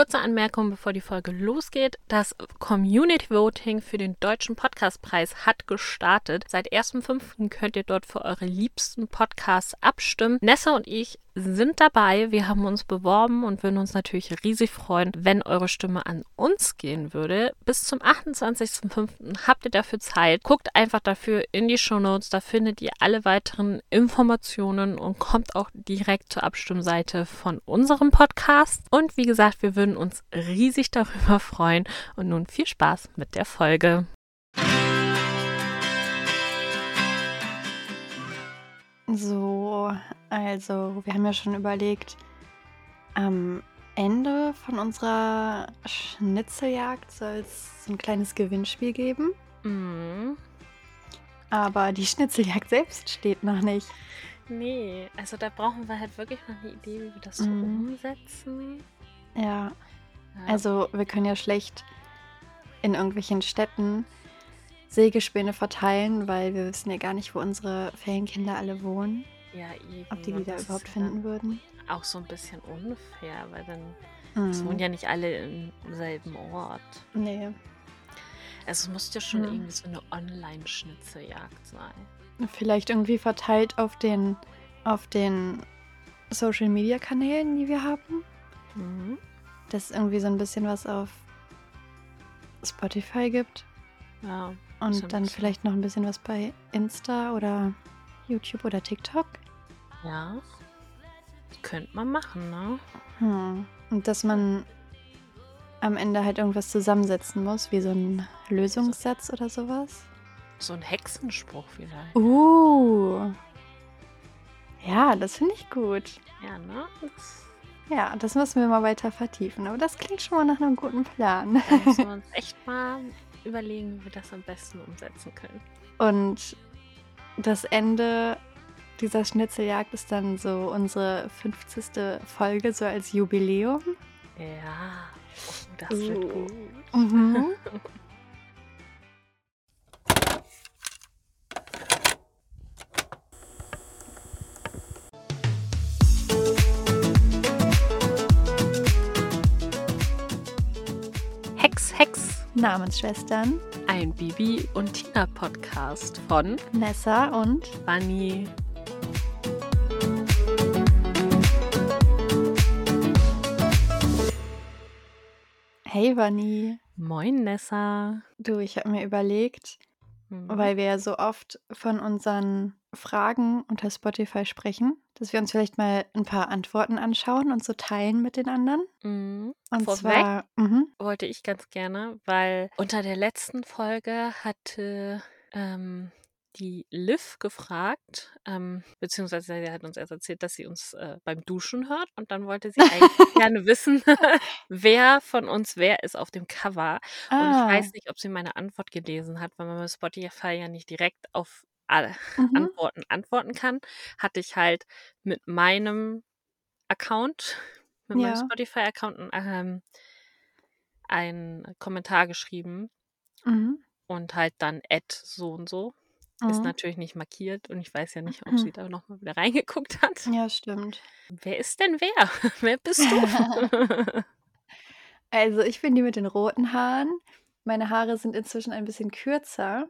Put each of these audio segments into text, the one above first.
Kurze Anmerkung, bevor die Folge losgeht. Das Community Voting für den Deutschen Podcastpreis hat gestartet. Seit 1.5. könnt ihr dort für eure liebsten Podcasts abstimmen. Nessa und ich sind dabei. Wir haben uns beworben und würden uns natürlich riesig freuen, wenn eure Stimme an uns gehen würde. Bis zum 28.05. habt ihr dafür Zeit. Guckt einfach dafür in die Shownotes. Da findet ihr alle weiteren Informationen und kommt auch direkt zur Abstimmseite von unserem Podcast. Und wie gesagt, wir würden uns riesig darüber freuen. Und nun viel Spaß mit der Folge. So, also wir haben ja schon überlegt, am Ende von unserer Schnitzeljagd soll es so ein kleines Gewinnspiel geben. Mhm. Aber die Schnitzeljagd selbst steht noch nicht. Nee, also da brauchen wir halt wirklich noch eine Idee, wie wir das so Mhm. umsetzen. Ja, Ja. also wir können ja schlecht in irgendwelchen Städten Sägespäne verteilen, weil wir wissen ja gar nicht, wo unsere Ferienkinder alle wohnen. Ja, eben. Ob die das überhaupt finden würden. Auch so ein bisschen unfair, weil dann es wohnen Mhm. ja nicht alle im selben Ort. Nee, Also es muss ja schon Mhm. irgendwie so eine Online-Schnitzeljagd sein. vielleicht irgendwie verteilt auf den, auf den Social-Media-Kanälen, die wir haben. Mhm. Dass es irgendwie so ein bisschen was auf Spotify gibt. Ja. Und dann vielleicht noch ein bisschen was bei Insta oder YouTube oder TikTok. Ja. Könnte man machen, ne? Hm. Und dass man am Ende halt irgendwas zusammensetzen muss, wie so ein Lösungssatz oder sowas. So ein Hexenspruch vielleicht. Uh. Ja, das finde ich gut. Ja, ne? Das, Ja, das müssen wir mal weiter vertiefen. Aber das klingt schon mal nach einem guten Plan. da müssen wir uns echt mal überlegen, wie wir das am besten umsetzen können. Und das Ende dieser Schnitzeljagd ist dann so unsere 50. Folge, so als Jubiläum. Ja. Das wird Uh. gut. Mhm. Hex, Hex. Namensschwestern Ein Bibi und Tina Podcast von Nessa und Bunny. Hey Vanni. Moin Nessa. Du, ich habe mir überlegt, Mhm. weil wir ja so oft von unseren Fragen unter Spotify sprechen, dass wir uns vielleicht mal ein paar Antworten anschauen und so teilen mit den anderen. Mhm. Und Vorweg zwar, mhm, wollte ich ganz gerne, weil unter der letzten Folge hatte ähm, die Liv gefragt, ähm, beziehungsweise sie hat uns erst erzählt, dass sie uns äh, beim Duschen hört und dann wollte sie eigentlich gerne wissen, wer von uns wer ist auf dem Cover. Und ich ah, weiß nicht, ob sie meine Antwort gelesen hat, weil man bei Spotify ja nicht direkt auf mhm, Antworten antworten kann. Hatte ich halt mit meinem Account, mit meinem ja, Spotify-Account ähm, einen Kommentar geschrieben mhm, und halt dann Ad so und so. Ist mhm. natürlich nicht markiert und ich weiß ja nicht, ob sie da nochmal wieder reingeguckt hat. Ja, stimmt. Wer ist denn wer? Wer bist du? Also ich bin die mit den roten Haaren. Meine Haare sind inzwischen ein bisschen kürzer.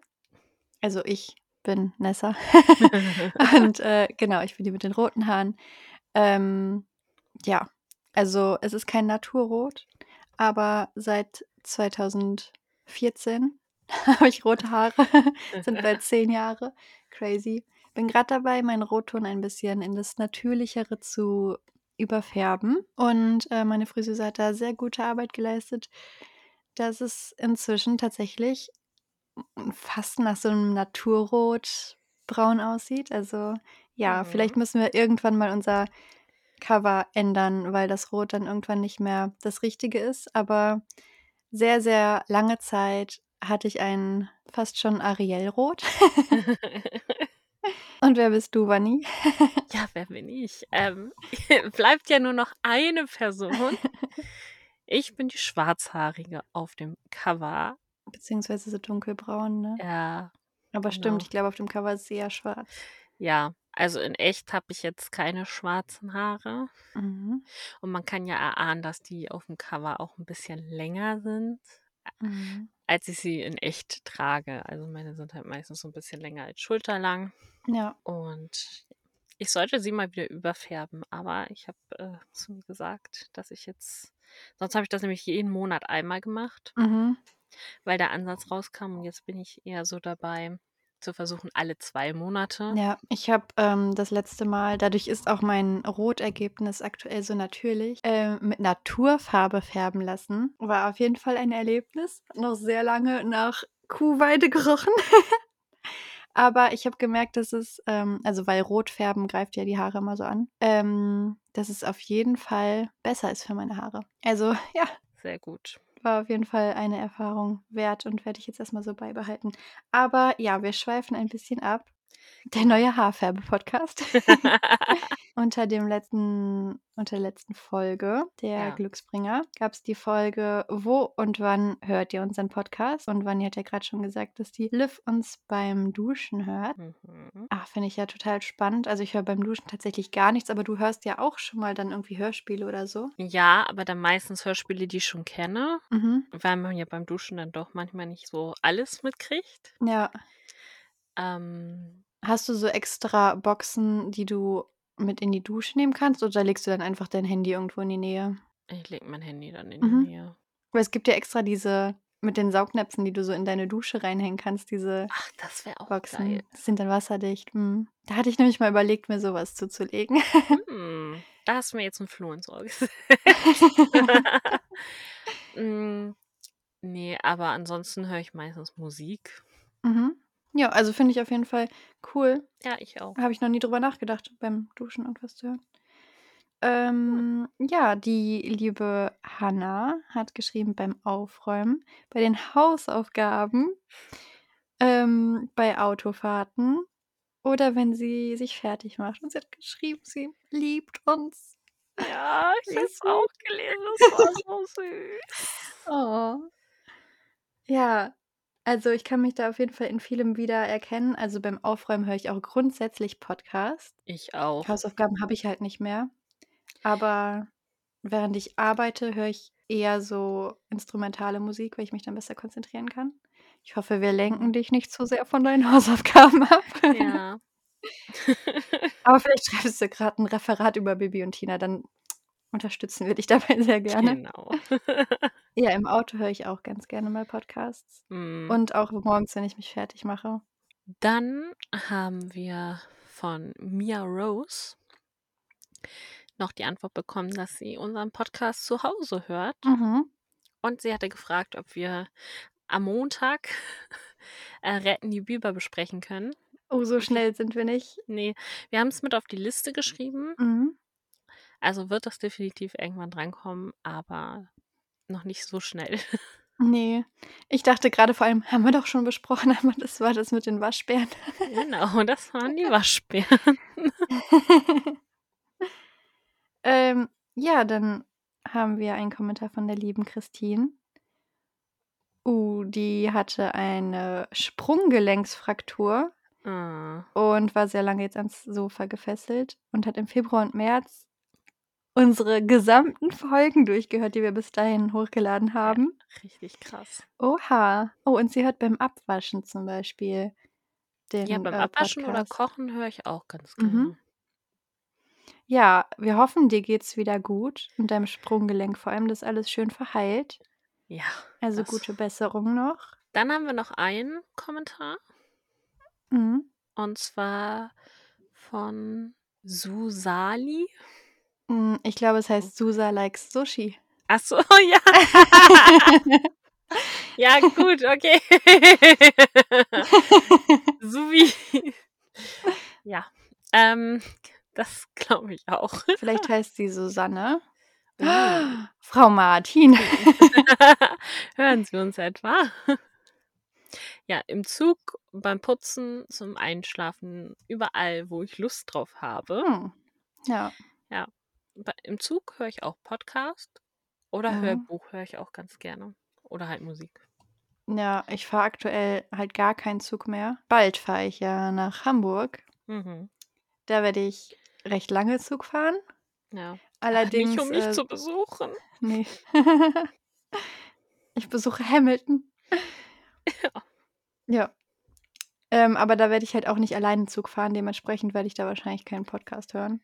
Also ich bin Nessa. Und äh, genau, ich bin die mit den roten Haaren. Ähm, ja, also es ist kein Naturrot, aber seit 2014 habe ich rote Haare. Sind bald zehn Jahre. Crazy. Bin gerade dabei, meinen Rotton ein bisschen in das Natürlichere zu überfärben. Und äh, meine Friseuse hat da sehr gute Arbeit geleistet, dass es inzwischen tatsächlich fast nach so einem Naturrot braun aussieht. Also ja, vielleicht Mhm. müssen wir irgendwann mal unser Cover ändern, weil das Rot dann irgendwann nicht mehr das Richtige ist. Aber sehr, sehr lange Zeit hatte ich ein fast schon Ariel-Rot. Und wer bist du, Vanni? ja, wer bin ich? Ähm, bleibt ja nur noch eine Person. Ich bin die Schwarzhaarige auf dem Cover. Beziehungsweise so dunkelbraun, ne? Ja, Aber stimmt, genau. ich glaube, auf dem Cover ist sie eher schwarz. Ja, also in echt habe ich jetzt keine schwarzen Haare. Mhm. Und man kann ja erahnen, dass die auf dem Cover auch ein bisschen länger sind, Mhm. als ich sie in echt trage. Also meine sind halt meistens so ein bisschen länger als schulterlang. Ja. Und ich sollte sie mal wieder überfärben, aber ich habe äh, zu mir gesagt, dass ich jetzt, sonst habe ich das nämlich jeden Monat einmal gemacht, Mhm. Weil der Ansatz rauskam und jetzt bin ich eher so dabei, zu versuchen, alle zwei Monate. Ja, ich habe ähm, das letzte Mal, dadurch ist auch mein Rotergebnis aktuell so natürlich, äh, mit Naturfarbe färben lassen. War auf jeden Fall ein Erlebnis. Noch sehr lange nach Kuhweide gerochen. Aber ich habe gemerkt, dass es, ähm, also weil Rotfärben greift ja die Haare immer so an, ähm, dass es auf jeden Fall besser ist für meine Haare. Also ja, Sehr gut. War auf jeden Fall eine Erfahrung wert und werde ich jetzt erstmal so beibehalten. Aber ja, wir schweifen ein bisschen ab. Der neue Haarfärbe-Podcast. unter dem letzten, unter der letzten Folge der Ja. Glücksbringer gab es die Folge Wo und wann hört ihr unseren Podcast? Und Wanni hat ja gerade schon gesagt, dass die Liv uns beim Duschen hört. Mhm. Ach, finde ich ja total spannend. Also ich höre beim Duschen tatsächlich gar nichts, aber du hörst ja auch schon mal dann irgendwie Hörspiele oder so. Ja, aber dann meistens Hörspiele, die ich schon kenne, Mhm. weil man ja beim Duschen dann doch manchmal nicht so alles mitkriegt. Ja. Ähm, Hast du so extra Boxen, die du mit in die Dusche nehmen kannst oder legst du dann einfach dein Handy irgendwo in die Nähe? ich lege mein Handy dann in Mhm. die Nähe. Weil es gibt ja extra diese mit den Saugnäpfen, die du so in deine Dusche reinhängen kannst, diese Ach, das wäre auch Boxen. geil. Die sind dann wasserdicht. Mhm. Da hatte ich nämlich mal überlegt, mir sowas zuzulegen. Hm, da hast du mir jetzt ein Floh ins Ohr gesetzt. Mm, nee, aber ansonsten höre ich meistens Musik. mhm. Ja, also finde ich auf jeden Fall cool. Ja, ich auch. Habe ich noch nie drüber nachgedacht, beim Duschen irgendwas zu hören. Ähm, ja, die liebe Hanna hat geschrieben beim Aufräumen, bei den Hausaufgaben, ähm, bei Autofahrten oder wenn sie sich fertig macht. Und sie hat geschrieben, sie liebt uns. Ja, ich habe es auch gelesen. Das war so süß. Oh. Ja, also ich kann mich da auf jeden Fall in vielem wieder erkennen. Also beim Aufräumen höre ich auch grundsätzlich Podcasts. Ich auch. Hausaufgaben habe ich halt nicht mehr. Aber während ich arbeite, höre ich eher so instrumentale Musik, weil ich mich dann besser konzentrieren kann. Ich hoffe, wir lenken dich nicht zu sehr von deinen Hausaufgaben ab. Ja. Aber vielleicht schreibst du gerade ein Referat über Bibi und Tina, dann unterstützen wir dich dabei sehr gerne. genau. Ja, im Auto höre ich auch ganz gerne mal Podcasts. Mm. Und auch morgens, wenn ich mich fertig mache. Dann haben wir von Mia Rose noch die Antwort bekommen, dass sie unseren Podcast zu Hause hört. Mhm. Und sie hatte gefragt, ob wir am Montag äh, Retten die Biber besprechen können. Oh, so schnell sind wir nicht. Nee, wir haben es mit auf die Liste geschrieben. Mhm. Also wird das definitiv irgendwann drankommen, aber noch nicht so schnell. Nee. Ich dachte gerade vor allem, haben wir doch schon besprochen, aber das war das mit den Waschbären. genau, das waren die Waschbären. ähm, ja, dann haben wir einen Kommentar von der lieben Christine. Uh, die hatte eine Sprunggelenksfraktur Ah, und war sehr lange jetzt ans Sofa gefesselt und hat im Februar und März unsere gesamten Folgen durchgehört, die wir bis dahin hochgeladen haben. richtig krass. Oha. Oh, und sie hört beim Abwaschen zum Beispiel den Ja, beim äh, Abwaschen oder. Kochen höre ich auch ganz Mhm. gerne. Ja, wir hoffen, dir geht's wieder gut und deinem Sprunggelenk vor allem, dass alles schön verheilt. Ja. Also das- gute Besserung noch. Dann haben wir noch einen Kommentar Mhm. und zwar von Susali. Mm, Ich glaube, es heißt Susa likes Sushi. Ach so, ja. ja, gut, okay. Suvi. ja, ähm, das glaube ich auch. Vielleicht heißt sie Susanne. Uh. Frau Martin. Hören Sie uns etwa? Ja, im Zug, beim Putzen, zum Einschlafen, überall, wo ich Lust drauf habe. Hm. Ja. Bei- Im Zug höre ich auch Podcast oder Mhm. Hörbuch höre ich auch ganz gerne. Oder halt Musik. Ja, ich fahre aktuell halt gar keinen Zug mehr. Bald fahre ich ja nach Hamburg. Mhm. Da werde ich recht lange Zug fahren. Ja. Allerdings. Nicht, um mich äh, zu besuchen. nee. ich besuche Hamilton. Ja. Ja. Ähm, aber da werde ich halt auch nicht alleine Zug fahren. Dementsprechend werde ich da wahrscheinlich keinen Podcast hören.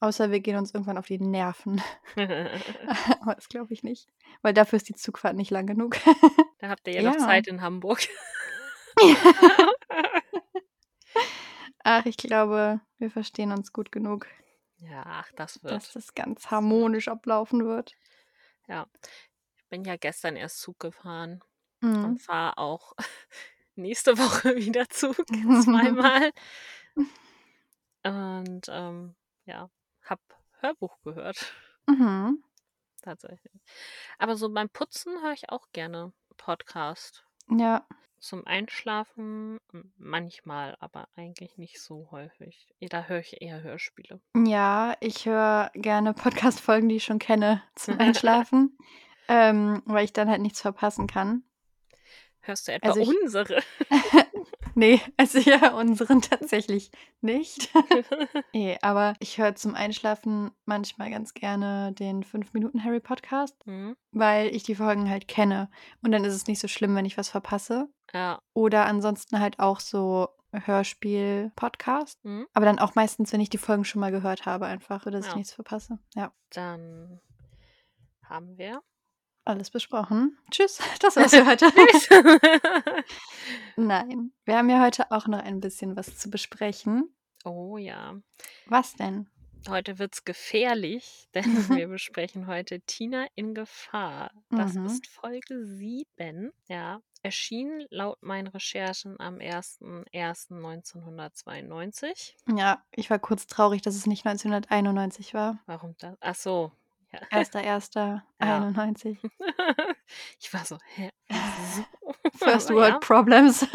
Außer wir gehen uns irgendwann auf die Nerven. aber das glaube ich nicht. Weil dafür ist die Zugfahrt nicht lang genug. da habt ihr ja, noch Ja. Zeit in Hamburg. Ach, ich glaube, wir verstehen uns gut genug, ja, ach, das wird. dass das ganz harmonisch ablaufen wird. Ich bin ja gestern erst Zug gefahren Mhm. und fahre auch nächste Woche wieder Zug. Zweimal. Und ähm, ja, hab Hörbuch gehört. Mhm. Tatsächlich. Aber so beim Putzen höre ich auch gerne Podcast. Ja, Zum Einschlafen manchmal, aber eigentlich nicht so häufig. Da höre ich eher Hörspiele. ja, ich höre gerne Podcast-Folgen, die ich schon kenne, zum Einschlafen, ähm, weil ich dann halt nichts verpassen kann. Hörst du etwa Also ich- unsere? Nee, also ja, unseren tatsächlich nicht. nee, aber ich höre zum Einschlafen manchmal ganz gerne den 5-Minuten-Harry-Podcast, Hm? weil ich die Folgen halt kenne. Und dann ist es nicht so schlimm, wenn ich was verpasse. Ja. Oder ansonsten halt auch so Hörspiel-Podcast. Hm? Aber dann auch meistens, wenn ich die Folgen schon mal gehört habe, einfach, ich Ja. nichts verpasse. Ja, Dann haben wir. Alles besprochen. Tschüss, das war's für heute. Nein, wir haben ja heute auch noch ein bisschen was zu besprechen. oh ja. Was denn? Heute wird's gefährlich, denn wir besprechen heute Tina in Gefahr. Das Mhm. ist Folge 7. Ja, erschien laut meinen Recherchen am 01.01.1992. Ja, ich war kurz traurig, dass es nicht 1991 war. Warum das? Ach so. Ja. 1.1.91. ich war so, hä? First World ja, Problems.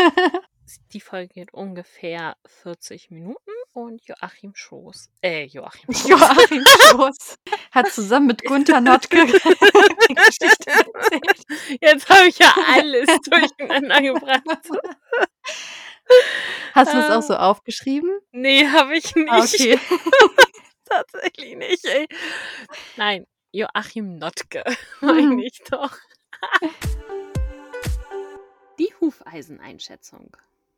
die Folge geht ungefähr 40 Minuten und Joachim Schoß, äh, Joachim Schoß. Joachim Schoß hat zusammen mit Gunther Notke die Geschichte erzählt. Jetzt habe ich ja alles durcheinander gebracht. Hast du das auch so Ähm, aufgeschrieben? Nee, habe ich nicht. Ah, okay. Tatsächlich nicht, ey. Nein, Joachim Notke, Mhm. meine ich doch. Die Hufeiseneinschätzung.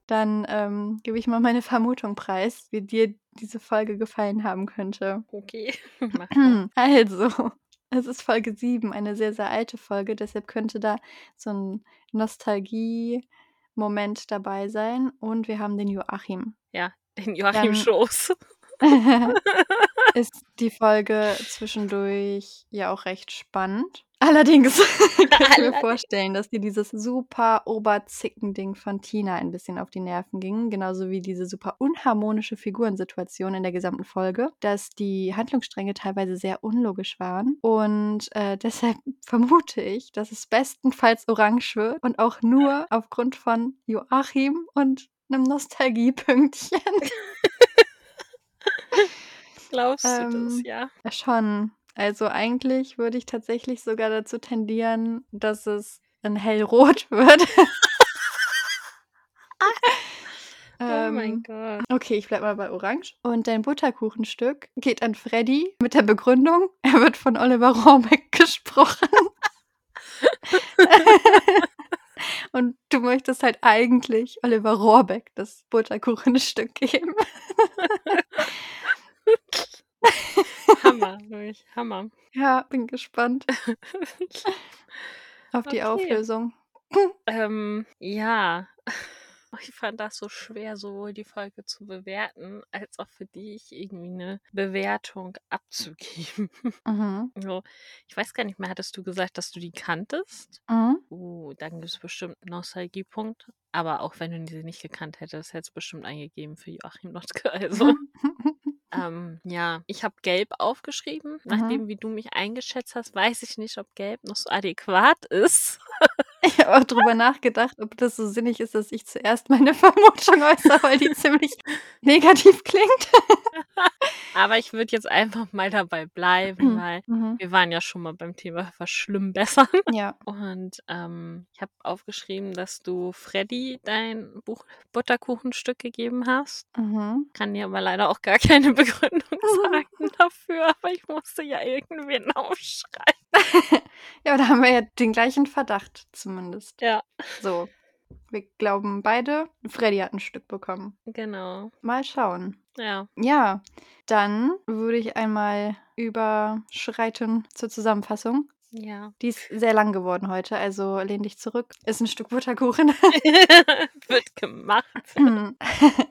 Dann ähm, gebe ich mal meine Vermutung preis, wie dir diese Folge gefallen haben könnte. Okay. Also, es ist Folge 7, eine sehr, sehr alte Folge, deshalb könnte da so ein Nostalgie-Moment dabei sein. Und wir haben den Joachim. Ja, den Joachim Dann- Schoß. Ist die Folge zwischendurch ja auch recht spannend. Allerdings kann ich mir vorstellen, dass dir dieses super Oberzicken-Ding von Tina ein bisschen auf die Nerven ging. Genauso wie diese super unharmonische Figurensituation in der gesamten Folge. Dass die Handlungsstränge teilweise sehr unlogisch waren. Und äh, deshalb vermute ich, dass es bestenfalls orange wird. Und auch nur aufgrund von Joachim und einem Nostalgiepünktchen. Glaubst du das, Ähm, ja? Ja, Schon. Also eigentlich würde ich tatsächlich sogar dazu tendieren, dass es ein hellrot wird. oh mein ähm, Gott. okay, ich bleib mal bei Orange. Und dein Butterkuchenstück geht an Freddy mit der Begründung, er wird von Oliver Rohrbeck gesprochen. Und du möchtest halt eigentlich Oliver Rohrbeck das Butterkuchenstück geben. Hammer, wirklich, Hammer. Ja, bin gespannt auf die Okay. Auflösung. Ähm, ja. Ich fand das so schwer, sowohl die Folge zu bewerten, als auch für dich irgendwie eine Bewertung abzugeben. Mhm. So, ich weiß gar nicht mehr, hattest du gesagt, dass du die kanntest? Mhm. Uh, dann gibt es bestimmt einen Nostalgiepunkt. Aber auch wenn du sie nicht gekannt hättest, hätte es bestimmt eingegeben für Joachim Notke. Also, ähm, ja, ich habe gelb aufgeschrieben. Nachdem, wie du mich eingeschätzt hast, weiß ich nicht, ob gelb noch so adäquat ist. Ich habe auch drüber nachgedacht, ob das so sinnig ist, dass ich zuerst meine Vermutung äußere, weil die ziemlich negativ klingt. Aber ich würde jetzt einfach mal dabei bleiben, weil Mhm. wir waren ja schon mal beim Thema Verschlimmbessern. Ja. Und ähm, ich habe aufgeschrieben, dass du Freddy dein Buch Butterkuchenstück gegeben hast. Mhm. Kann dir aber leider auch gar keine Begründung sagen dafür, aber ich musste ja irgendwen aufschreiben. Ja, da haben wir ja den gleichen Verdacht zumindest. Ja, So. Wir glauben beide, Freddy hat ein Stück bekommen. genau. Mal schauen. Ja. Ja, dann würde ich einmal überschreiten zur Zusammenfassung. Ja. Die ist sehr lang geworden heute, also lehn dich zurück. Ist ein Stück Butterkuchen. Wird gemacht.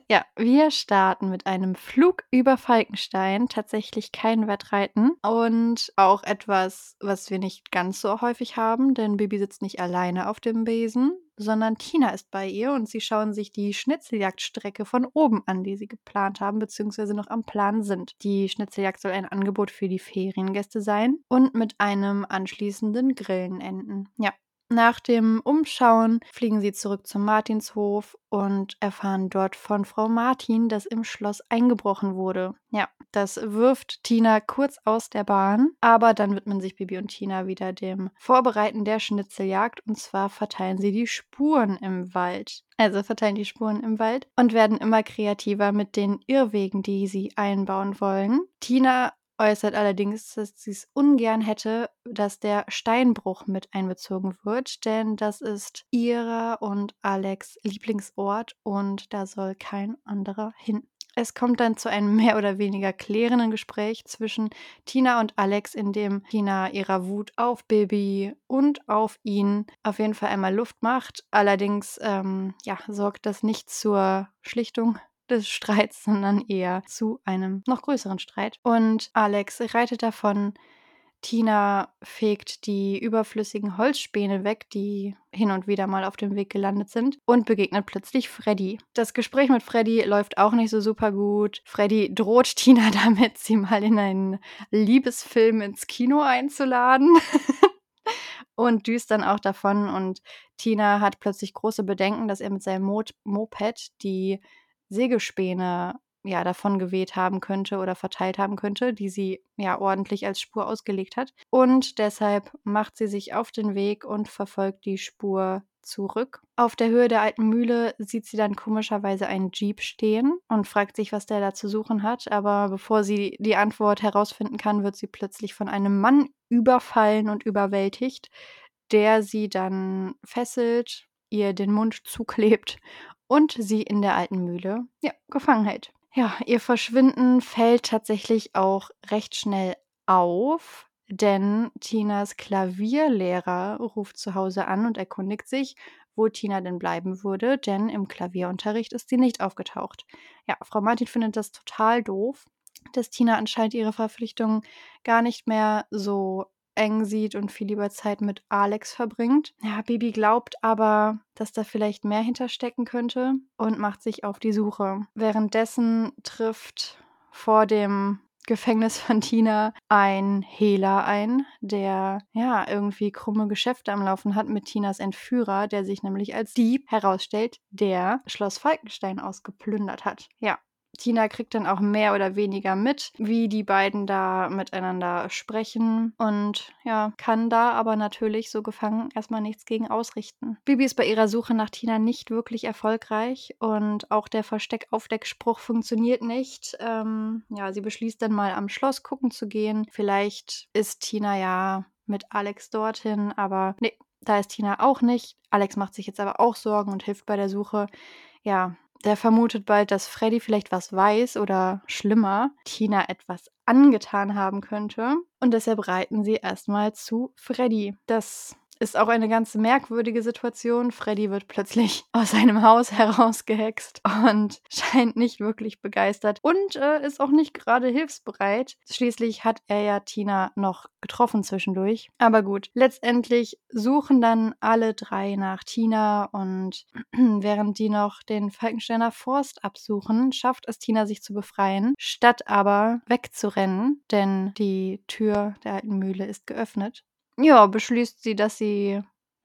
ja, wir starten mit einem Flug über Falkenstein. Tatsächlich kein Wettreiten. Und auch etwas, was wir nicht ganz so häufig haben, denn Bibi sitzt nicht alleine auf dem Besen, sondern Tina ist bei ihr und sie schauen sich die Schnitzeljagdstrecke von oben an, die sie geplant haben, beziehungsweise noch am Plan sind. Die Schnitzeljagd soll ein Angebot für die Feriengäste sein und mit einem anschließenden Grillen enden. Ja. Nach dem Umschauen fliegen sie zurück zum Martinshof und erfahren dort von Frau Martin, dass im Schloss eingebrochen wurde. Ja, das wirft Tina kurz aus der Bahn, aber dann widmen sich Bibi und Tina wieder dem Vorbereiten der Schnitzeljagd und zwar verteilen sie die Spuren im Wald. Also verteilen die Spuren im Wald und werden immer kreativer mit den Irrwegen, die sie einbauen wollen. Tina äußert allerdings, dass sie es ungern hätte, dass der Steinbruch mit einbezogen wird, denn das ist ihrer und Alex Lieblingsort und da soll kein anderer hin. Es kommt dann zu einem mehr oder weniger klärenden Gespräch zwischen Tina und Alex, in dem Tina ihrer Wut auf Baby und auf ihn auf jeden Fall einmal Luft macht. Allerdings ähm, ja, sorgt das nicht zur Schlichtung des Streits, sondern eher zu einem noch größeren Streit. Und Alex reitet davon. Tina fegt die überflüssigen Holzspäne weg, die hin und wieder mal auf dem Weg gelandet sind, und begegnet plötzlich Freddy. Das Gespräch mit Freddy läuft auch nicht so super gut. Freddy droht Tina damit, sie mal in einen Liebesfilm ins Kino einzuladen. und düst dann auch davon. Und Tina hat plötzlich große Bedenken, dass er mit seinem Mo Moped die Sägespäne ja davon geweht haben könnte oder verteilt haben könnte, die sie ja ordentlich als Spur ausgelegt hat. Und deshalb macht sie sich auf den Weg und verfolgt die Spur zurück. Auf der Höhe der alten Mühle sieht sie dann komischerweise einen Jeep stehen und fragt sich, was der da zu suchen hat. Aber bevor sie die Antwort herausfinden kann, wird sie plötzlich von einem Mann überfallen und überwältigt, der sie dann fesselt, ihr den Mund zuklebt und sie in der alten Mühle ja, gefangen hält. Ja, ihr Verschwinden fällt tatsächlich auch recht schnell auf, denn Tinas Klavierlehrer ruft zu Hause an und erkundigt sich, wo Tina denn bleiben würde, denn im Klavierunterricht ist sie nicht aufgetaucht. Ja, Frau Martin findet das total doof, dass Tina anscheinend ihre Verpflichtungen gar nicht mehr so eng sieht und viel lieber Zeit mit Alex verbringt. Ja, Bibi glaubt aber, dass da vielleicht mehr hinterstecken könnte und macht sich auf die Suche. Währenddessen trifft vor dem Gefängnis von Tina ein Hehler ein, der ja irgendwie krumme Geschäfte am Laufen hat mit Tinas Entführer, der sich nämlich als Dieb herausstellt, der Schloss Falkenstein ausgeplündert hat. Ja, Tina kriegt dann auch mehr oder weniger mit, wie die beiden da miteinander sprechen und ja, kann da aber natürlich so gefangen erstmal nichts gegen ausrichten. Bibi ist bei ihrer Suche nach Tina nicht wirklich erfolgreich und auch der Versteck-Aufdeck-Spruch funktioniert nicht. Ähm, ja, sie beschließt dann mal am Schloss gucken zu gehen. Vielleicht ist Tina ja mit Alex dorthin, aber nee, da ist Tina auch nicht. Alex macht sich jetzt aber auch Sorgen und hilft bei der Suche. Ja, der vermutet bald, dass Freddy vielleicht was weiß oder schlimmer, Tina etwas angetan haben könnte. Und deshalb reiten sie erstmal zu Freddy. Das ist auch eine ganz merkwürdige Situation. Freddy wird plötzlich aus seinem Haus herausgehext und scheint nicht wirklich begeistert und äh, ist auch nicht gerade hilfsbereit. Schließlich hat er ja Tina noch getroffen zwischendurch. Aber gut, letztendlich suchen dann alle drei nach Tina und während die noch den Falkensteiner Forst absuchen, schafft es Tina sich zu befreien, statt aber wegzurennen, denn die Tür der alten Mühle ist geöffnet ja, beschließt sie, dass sie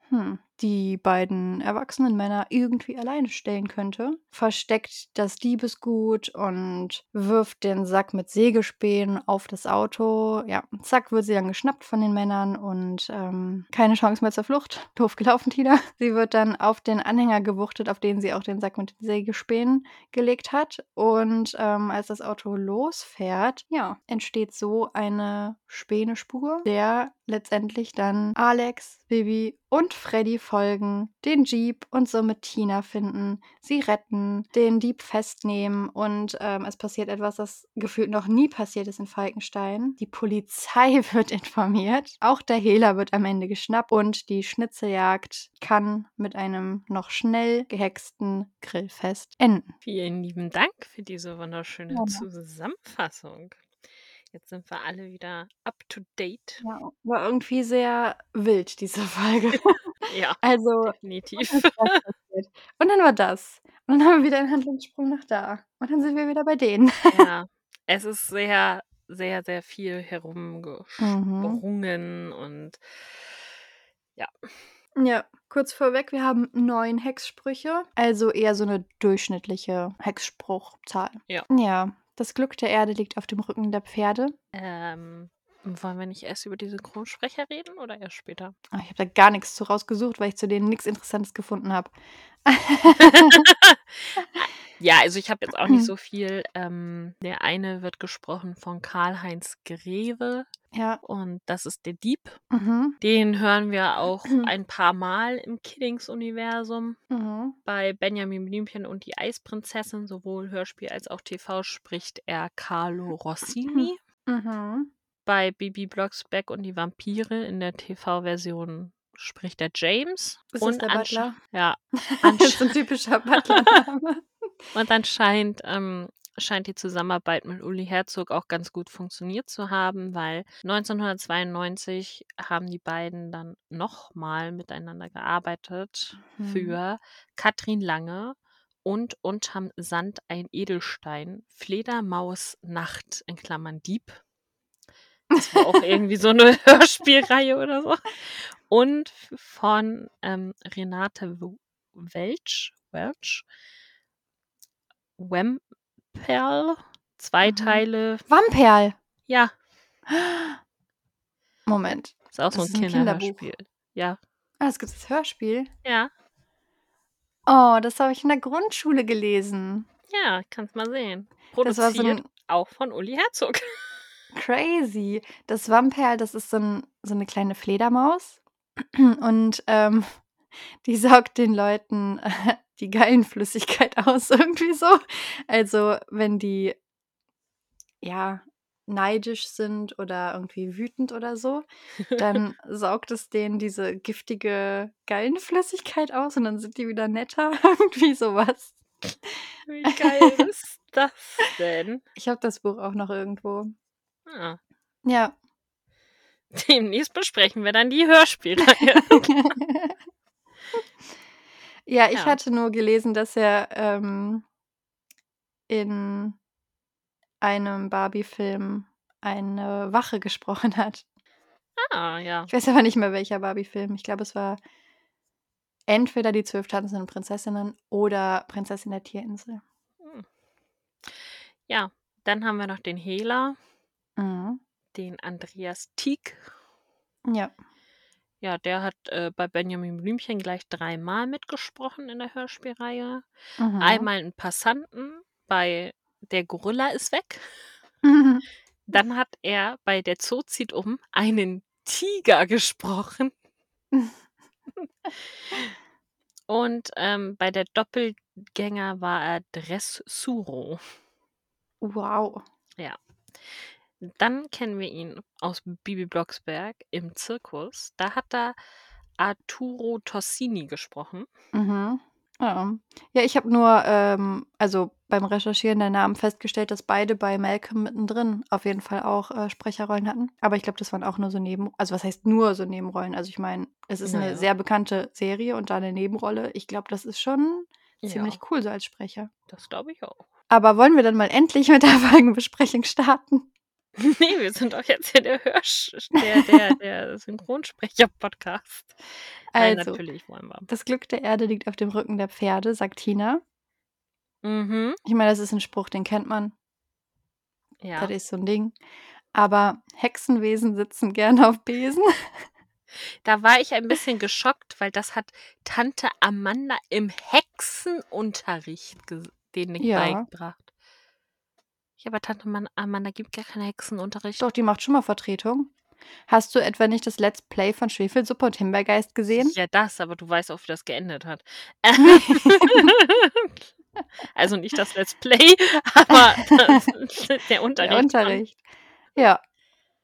hm, die beiden erwachsenen Männer irgendwie alleine stellen könnte, versteckt das Diebesgut und wirft den Sack mit Sägespänen auf das Auto. Ja, zack, wird sie dann geschnappt von den Männern und ähm, keine Chance mehr zur Flucht. Doof gelaufen, Tina. Sie wird dann auf den Anhänger gewuchtet, auf den sie auch den Sack mit den Sägespänen gelegt hat. Und ähm, als das Auto losfährt, ja, entsteht so eine Spänespur, der letztendlich dann Alex, Bibi und Freddy folgen, den Jeep und somit Tina finden, sie retten, den Dieb festnehmen und ähm, es passiert etwas, das gefühlt noch nie passiert ist in Falkenstein. Die Polizei wird informiert, auch der Hehler wird am Ende geschnappt und die Schnitzeljagd kann mit einem noch schnell gehexten Grillfest enden. Vielen lieben Dank für diese wunderschöne ja. Zusammenfassung. Jetzt sind wir alle wieder up to date. Ja, war irgendwie sehr wild, diese Folge. ja, also, definitiv. Und dann war das. Und dann haben wir wieder einen Handlungssprung nach da. Und dann sind wir wieder bei denen. ja, es ist sehr, sehr, sehr viel Mhm. herumgesprungen und ja. Ja, kurz vorweg, wir haben neun Hexsprüche. Also eher so eine durchschnittliche Hexspruchzahl. Ja. Ja. Das Glück der Erde liegt auf dem Rücken der Pferde. Ähm, wollen wir nicht erst über die Synchronsprecher reden oder erst später? Ah, ich habe da gar nichts zu rausgesucht, weil ich zu denen nichts Interessantes gefunden habe. ja, also ich habe jetzt auch nicht so viel. Ähm, der eine wird gesprochen von Karl-Heinz Greve. Ja. Und das ist der Dieb. Mhm. Den hören wir auch ein paar Mal im Kiddings-Universum. Mhm. Bei Benjamin Blümchen und die Eisprinzessin, sowohl Hörspiel als auch TV, spricht er Carlo Rossini. Mhm. Bei Bibi Blocksberg und die Vampire in der TV-Version spricht er James. Ist und das der Butler? Ja. das ist ein typischer Butler-Name. Und anscheinend ähm, scheint die Zusammenarbeit mit Uli Herzog auch ganz gut funktioniert zu haben, weil 1992 haben die beiden dann nochmal miteinander gearbeitet Mhm. für Katrin Lange und unterm Sand ein Edelstein, Fledermaus Nacht in Klammern Dieb. Das war auch irgendwie so eine Hörspielreihe oder so. Und von ähm, Renate Welch, Welch, Wemperl, zwei Mhm. Teile. Wamperl. Ja, Moment. ist auch so Das ein ein. Kinderhörspiel. Ja, Ah, es gibt das Hörspiel. ja, Oh, das habe ich in der Grundschule gelesen. ja, kannst mal sehen. Das war Produziert so ein auch von Uli Herzog. crazy. Das Wamperl, das ist so, ein, so eine kleine Fledermaus. Und ähm, die saugt den Leuten die Gallenflüssigkeit aus, irgendwie so. Also, wenn die ja neidisch sind oder irgendwie wütend oder so, dann saugt es denen diese giftige Gallenflüssigkeit aus und dann sind die wieder netter. irgendwie sowas. Wie geil ist das denn? Ich habe das Buch auch noch irgendwo. Ah, Ja. demnächst besprechen wir dann die Hörspielreihe. Ja, ich Ja. hatte nur gelesen, dass er ähm, in einem Barbie-Film eine Wache gesprochen hat. ah, ja. Ich weiß aber nicht mehr, welcher Barbie-Film. Ich glaube, es war entweder die zwölf tanzenden Prinzessinnen oder Prinzessin der Tierinsel. Hm. Ja, dann haben wir noch den Hehler, Mhm. den Andreas Tieck. Ja. Ja, der hat äh, bei Benjamin Blümchen gleich dreimal mitgesprochen in der Hörspielreihe. Mhm. Einmal einen Passanten bei Der Gorilla ist weg. Mhm. Dann hat er bei Der Zoo zieht um einen Tiger gesprochen. Und ähm, bei der Doppelgänger war er Dressuro. Wow. Dann kennen wir ihn aus Bibi Blocksberg im Zirkus. Da hat er Arturo Tossini gesprochen. Mhm. Ja. ja, ich habe nur, ähm, also beim Recherchieren der Namen festgestellt, dass beide bei Malcolm mittendrin auf jeden Fall auch äh, Sprecherrollen hatten. Aber ich glaube, das waren auch nur so Neben, also was heißt nur so Nebenrollen? Also ich meine, es ist Naja. eine sehr bekannte Serie und da eine Nebenrolle. Ich glaube, das ist schon ziemlich Ja, cool so als Sprecher. das glaube ich auch. Aber wollen wir dann mal endlich mit der Folgenbesprechung starten? Nee, wir sind doch jetzt hier der Hörsch der der der Synchronsprecher-Podcast. Also, natürlich wollen wir. das Glück der Erde liegt auf dem Rücken der Pferde, sagt Tina. Mhm. Ich meine, das ist 'n Spruch, den kennt man. Ja. Das ist so 'n Ding. Aber Hexenwesen sitzen gerne auf Besen. Da war ich ein bisschen geschockt, weil das hat Tante Amanda im Hexenunterricht ges denen Ja. beigebracht. Ja, aber Tante Man Amanda gibt gar keinen Hexenunterricht. Doch, die macht schon mal Vertretung. Hast du etwa nicht das Let's Play von Schwefelsuppe und Himbeergeist gesehen? Ja, das, aber du weißt auch, wie das geendet hat. Also nicht das Let's Play, aber das der Unterricht. Der Unterricht. Ja.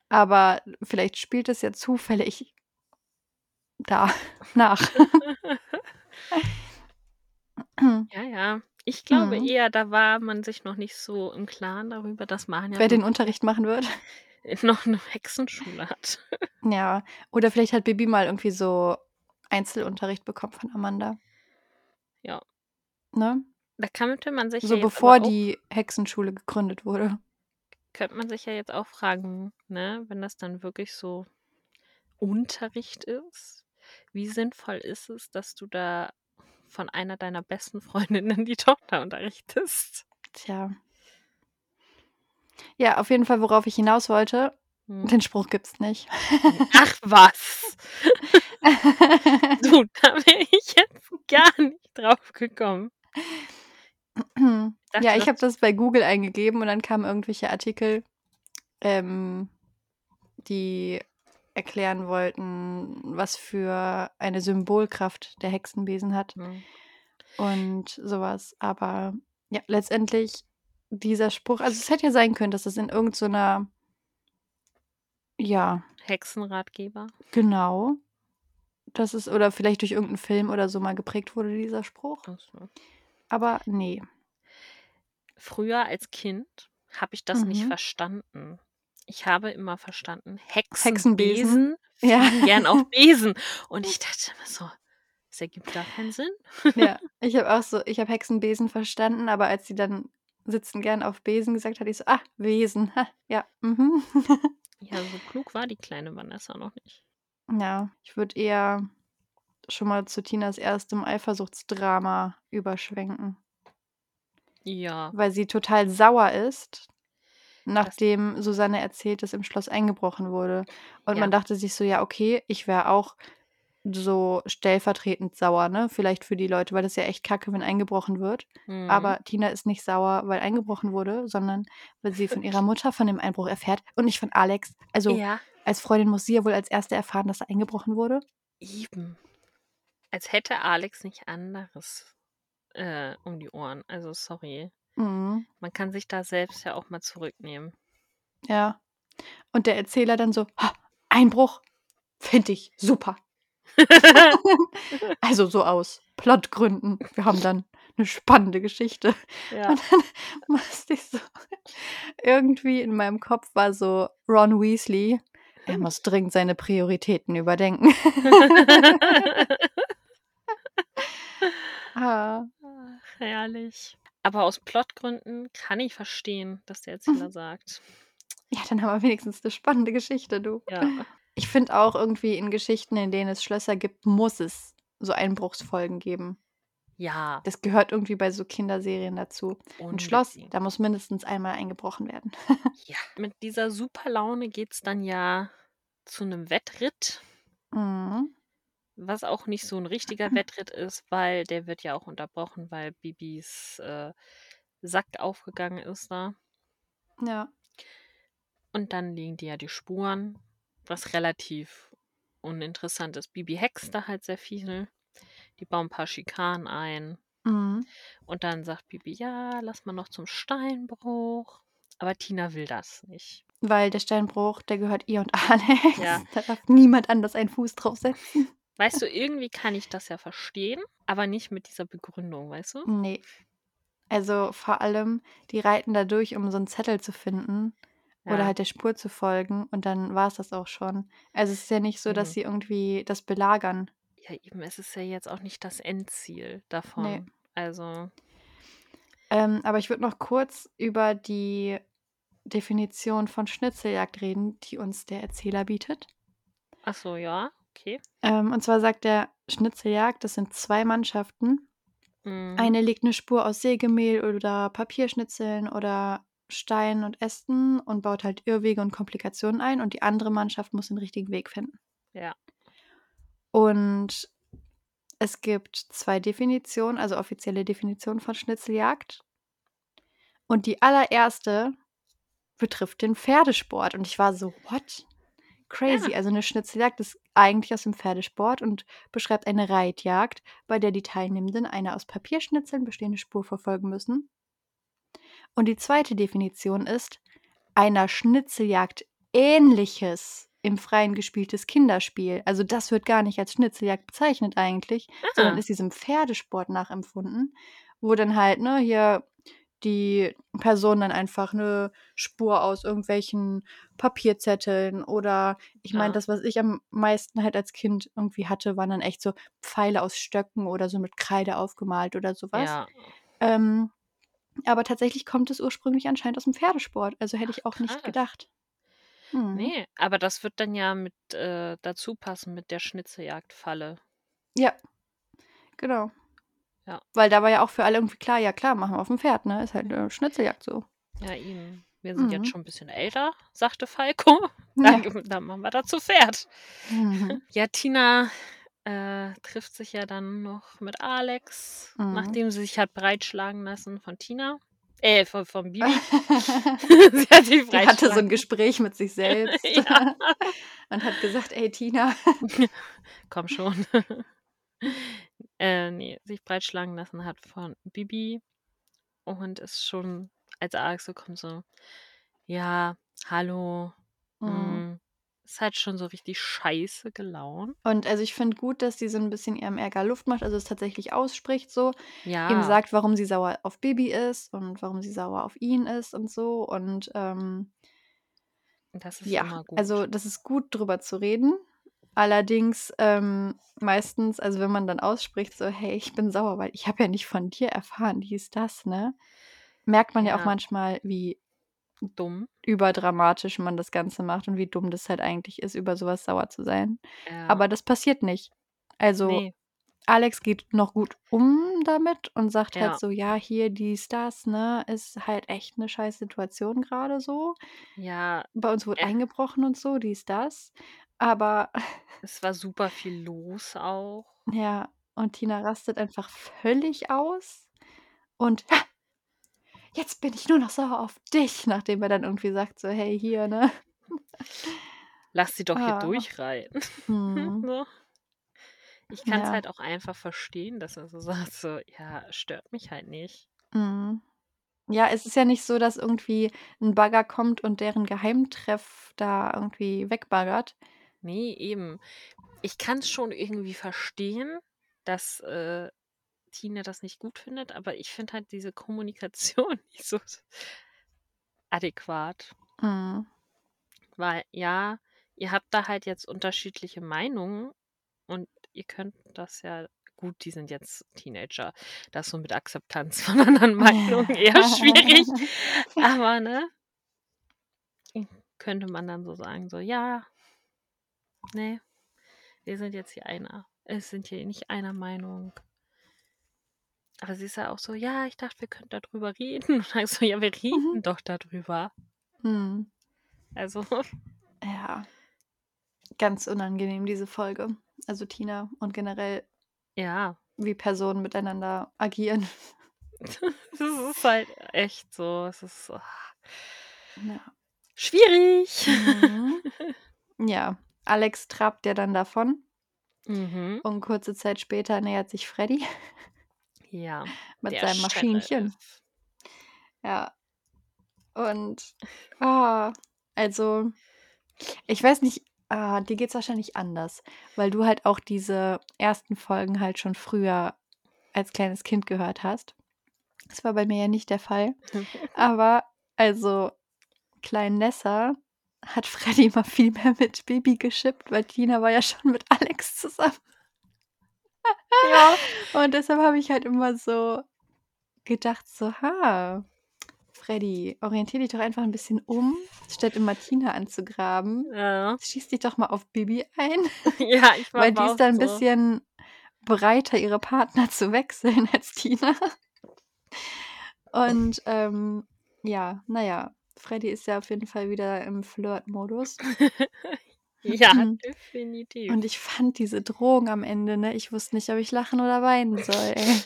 Aber vielleicht spielt es ja zufällig da nach. Ja, ja. Ich glaube Mhm. eher, da war man sich noch nicht so im Klaren darüber, dass man ja Wer den Unterricht machen wird. noch 'ne Hexenschule hat. Ja. Oder vielleicht hat Bibi mal irgendwie so Einzelunterricht bekommen von Amanda. Ja. Ne? Da könnte man sich So ja bevor die Hexenschule gegründet wurde. könnte man sich ja jetzt auch fragen, ne, wenn das dann wirklich so Unterricht ist, wie sinnvoll ist es, dass du da von einer deiner besten Freundinnen die Tochter unterrichtest? Tja. Ja, auf jeden Fall, worauf ich hinaus wollte, Mhm. den Spruch gibt's nicht. Ach was. Du, da wäre ich jetzt gar nicht drauf gekommen. Ja, ich habe das bei Google eingegeben und dann kamen irgendwelche Artikel, ähm, die erklären wollten, was für eine Symbolkraft der Hexenbesen hat Mhm. und so was. Aber ja, letztendlich dieser Spruch also, es hätte ja sein können, dass das in irgend so ja, Hexenratgeber. genau. Das ist oder vielleicht durch irgend 'n Film oder so mal geprägt wurde, dieser Spruch. So. Aber ne. Früher als Kind habe ich das nicht Mhm. verstanden. Ich habe immer verstanden, Hexenbesen. Hexenbesen Ja. fliegen gern auf Besen. Und ich dachte immer so, das ergibt gar keinen Sinn. Ja, ich habe auch so ich habe Hexenbesen verstanden, aber als sie dann sitzen gern auf Besen gesagt hat, ich so: „Ah, Wesen. Ja, mhm.“ Ja, so klug war die kleine Vanessa noch nicht. Ja, ich würde eher schon mal zu Tinas erstem Eifersuchtsdrama überschwenken. Ja. Weil sie total sauer ist, nachdem Susanne erzählt, dass im Schloss eingebrochen wurde. Und Ja. man dachte sich so: „Ja, okay, ich wäre auch so stellvertretend sauer, ne, vielleicht für die Leute, weil das ist ja echt kacke, wenn eingebrochen wird.“ Mhm. Aber Tina ist nicht sauer, weil eingebrochen wurde, sondern weil sie von ihrer Mutter von dem Einbruch erfährt und nicht von Alex. Also, Ja. als Freundin muss sie ja wohl als Erste erfahren, dass da eingebrochen wurde. Eben. Als hätte Alex nicht anderes, äh, um die Ohren. Also, sorry. Mhm. Man kann sich da selbst ja auch mal zurücknehmen. Ja. Und der Erzähler dann so: „Ha, Einbruch, finde ich super.“ Also, so aus Plotgründen. Wir haben dann 'ne spannende Geschichte. Ja. Und dann musste ich so irgendwie in meinem Kopf war so Ron Weasley: „Er muss dringend seine Prioritäten überdenken.“ Ah. Ach, herrlich. Aber aus Plotgründen kann ich verstehen, dass der Erzähler sagt. Ja, dann haben wir wenigstens 'ne spannende Geschichte, du. Ja. Ich finde auch irgendwie in Geschichten, in denen es Schlösser gibt, muss es so Einbruchsfolgen geben. Ja. Das gehört irgendwie bei so Kinderserien dazu. 'N Schloss, Unbedingt. da muss mindestens einmal eingebrochen werden. Ja. Mit dieser Superlaune geht's dann ja zu 'nem Wettritt. Mhm. Was auch nicht so 'n richtiger Wettritt ist, weil der wird ja auch unterbrochen, weil Bibis, äh, Sack aufgegangen ist da. Ja. Und dann liegen die ja die Spuren, was relativ uninteressant ist. Bibi hext da halt sehr viel. Die bauen 'n paar Schikanen ein. Mhm. Und dann sagt Bibi: „Ja, lass mal noch zum Steinbruch.“ Aber Tina will das nicht. Weil der Steinbruch, der gehört ihr und Alex. Ja. Da darf niemand anders einen Fuß drauf setzen. Weißt du, irgendwie kann ich das ja verstehen, aber nicht mit dieser Begründung, weißt du? Ne. Also, vor allem, die reiten da durch, um so 'n Zettel zu finden oder Ja. halt der Spur zu folgen und dann war's das auch schon. Also, es ist ja nicht so, dass Mhm. sie irgendwie das belagern. Ja, eben, es ist ja jetzt auch nicht das Endziel Ne. davon. Also Ähm, aber ich würde noch kurz über die Definition von Schnitzeljagd reden, die uns der Erzähler bietet. Ach so, ja, okay. Ähm, und zwar sagt er, Schnitzeljagd, das sind zwei Mannschaften. Mhm. Eine legt eine Spur aus Sägemehl oder Papierschnitzeln oder Steinen und Ästen und baut halt Irrwege und Komplikationen ein und die andere Mannschaft muss den richtigen Weg finden. Ja. Und es gibt zwei Definitionen, also offizielle Definitionen von Schnitzeljagd. Und die allererste betrifft den Pferdesport. Und ich war so, what? Crazy. Ja. Also eine Schnitzeljagd ist eigentlich aus dem Pferdesport und beschreibt eine Reitjagd, bei der die Teilnehmenden eine aus Papierschnitzeln bestehende Spur verfolgen müssen. Und die zweite Definition ist einer Schnitzeljagd ähnliches im Freien gespieltes Kinderspiel. Also das wird gar nicht als Schnitzeljagd bezeichnet eigentlich, sondern Ah. ist diesem Pferdesport nachempfunden, wo dann halt, ne, hier die Person dann einfach eine Spur aus irgendwelchen Papierzetteln oder ich meine, Ja. das, was ich am meisten halt als Kind irgendwie hatte, waren dann echt so Pfeile aus Stöcken oder so mit Kreide aufgemalt oder sowas. Ja. Ähm, aber tatsächlich kommt es ursprünglich anscheinend aus dem Pferdesport. Also hätte ich auch nicht krass. gedacht. Mhm. Nee, aber das wird dann ja mit äh, dazu passen mit der Schnitzeljagdfalle. Ja, genau. Ja. Weil da war ja auch für alle irgendwie klar, ja klar, machen wir auf dem Pferd, ne? Ist halt eine Schnitzeljagd so. Ja, eben. Wir sind Mhm. jetzt schon ein bisschen älter, sagte Falco. Ja. Dann, dann machen wir dazu Pferd. Mhm. Ja, Tina äh, trifft sich ja dann noch mit Alex, Mhm. nachdem sie sich hat breitschlagen lassen von Tina. Äh, von, von Bibi. sie hat sich Die hatte so ein Gespräch mit sich selbst Ja. und hat gesagt, ey Tina. Komm schon. Äh, nee, sich breitschlagen lassen hat von Bibi. Und ist schon, als Alex so kommt, so, ja, hallo. Mhm. Mm, ist halt schon so richtig scheiße gelaunt. Und also ich finde gut, dass sie so ein bisschen ihrem Ärger Luft macht, also es tatsächlich ausspricht so, ihm Ja, sagt, warum sie sauer auf Bibi ist und warum sie sauer auf ihn ist und so. Und ähm, das ist ja, immer gut. also das ist gut drüber zu reden. Allerdings ähm, meistens, also wenn man dann ausspricht, so, hey, ich bin sauer, weil ich habe ja nicht von dir erfahren, wie ist das, ne? Merkt man ja auch Ja. manchmal, wie Dumm. überdramatisch man das Ganze macht und wie dumm das halt eigentlich ist, über sowas sauer zu sein. Ja. Aber das passiert nicht. Also nee. Alex geht noch gut um damit und sagt Ja. halt so, ja, hier dies, das, ne, ist halt echt eine scheiß Situation gerade so. Ja, Bei uns wurde äh, eingebrochen und so, dies, das. Aber es war super viel los auch. ja, und Tina rastet einfach völlig aus und "Ha, jetzt bin ich nur noch sauer auf dich, nachdem er dann irgendwie sagt so, hey, hier, ne? Lass sie doch hier Ah. durchreiten. Hm. so. Ich kann es Ja. halt auch einfach verstehen, dass er so sagt, so, ja, stört mich halt nicht. Mhm. Ja, es ist ja nicht so, dass irgendwie ein Bagger kommt und deren Geheimtreff da irgendwie wegbaggert. Nee, eben. Ich kann es schon irgendwie verstehen, dass äh, Tina das nicht gut findet, aber ich finde halt diese Kommunikation nicht so adäquat. Mhm. Weil ja, ihr habt da halt jetzt unterschiedliche Meinungen und ihr könnt das ja, gut, die sind jetzt Teenager, das so mit Akzeptanz von anderen Meinungen eher schwierig. Aber ne, könnte man dann so sagen, so ja, nee, wir sind jetzt hier einer, es sind hier nicht einer Meinung. Aber sie ist ja auch so, ja, ich dachte, wir könnten darüber reden. Und dann so, ja, wir reden Mhm. doch darüber. Mhm. Also, Ja, ganz unangenehm, diese Folge. Also Tina und generell, ja, wie Personen miteinander agieren. es ist halt echt so, es ist ah, Ja. schwierig. Mhm. Ja, Alex trabt ja dann davon Mhm. und kurze Zeit später nähert sich Freddy Ja, mit seinem Maschinchen. Ja, und ah, also ich weiß nicht, ah, dir geht's wahrscheinlich anders, weil du halt auch diese ersten Folgen halt schon früher als kleines Kind gehört hast. Das war bei mir ja nicht der Fall. Aber also Klein Nessa hat Freddy immer viel mehr mit Baby geschippt, weil Tina war ja schon mit Alex zusammen. Ja. Und deshalb habe ich halt immer so gedacht, so, ha, Freddy, orientier dich doch einfach ein bisschen um, statt immer Tina anzugraben. Ja. Schieß dich doch mal auf Bibi ein, Ja, ich war weil die ist da auch ein so. bisschen bereiter, ihre Partner zu wechseln als Tina. Und ähm, ja, naja, Freddy ist ja auf jeden Fall wieder im Flirt-Modus. Ja, Und definitiv. ich fand diese Drohung am Ende, ne? Ich wusste nicht, ob ich lachen oder weinen soll, ey.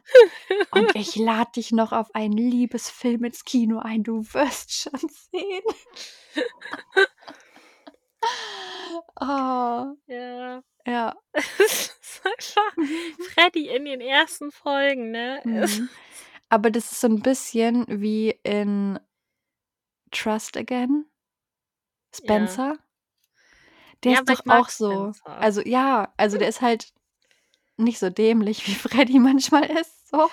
Und ich lade dich noch auf einen Liebesfilm ins Kino ein, du wirst schon sehen. Oh, Ja. ja. Es ist einfach Freddy in den ersten Folgen, ne? Mhm. Aber das ist so ein bisschen wie in Trust Again. Spencer. Der Ja, ist doch auch so. Spencer. Also ja, also der ist halt nicht so dämlich, wie Freddy manchmal ist. So.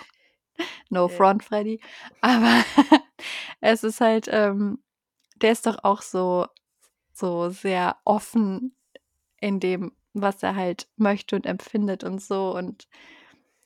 No Ja. front, Freddy. Aber es ist halt, ähm, der ist doch auch so, so sehr offen in dem, was er halt möchte und empfindet und so. Und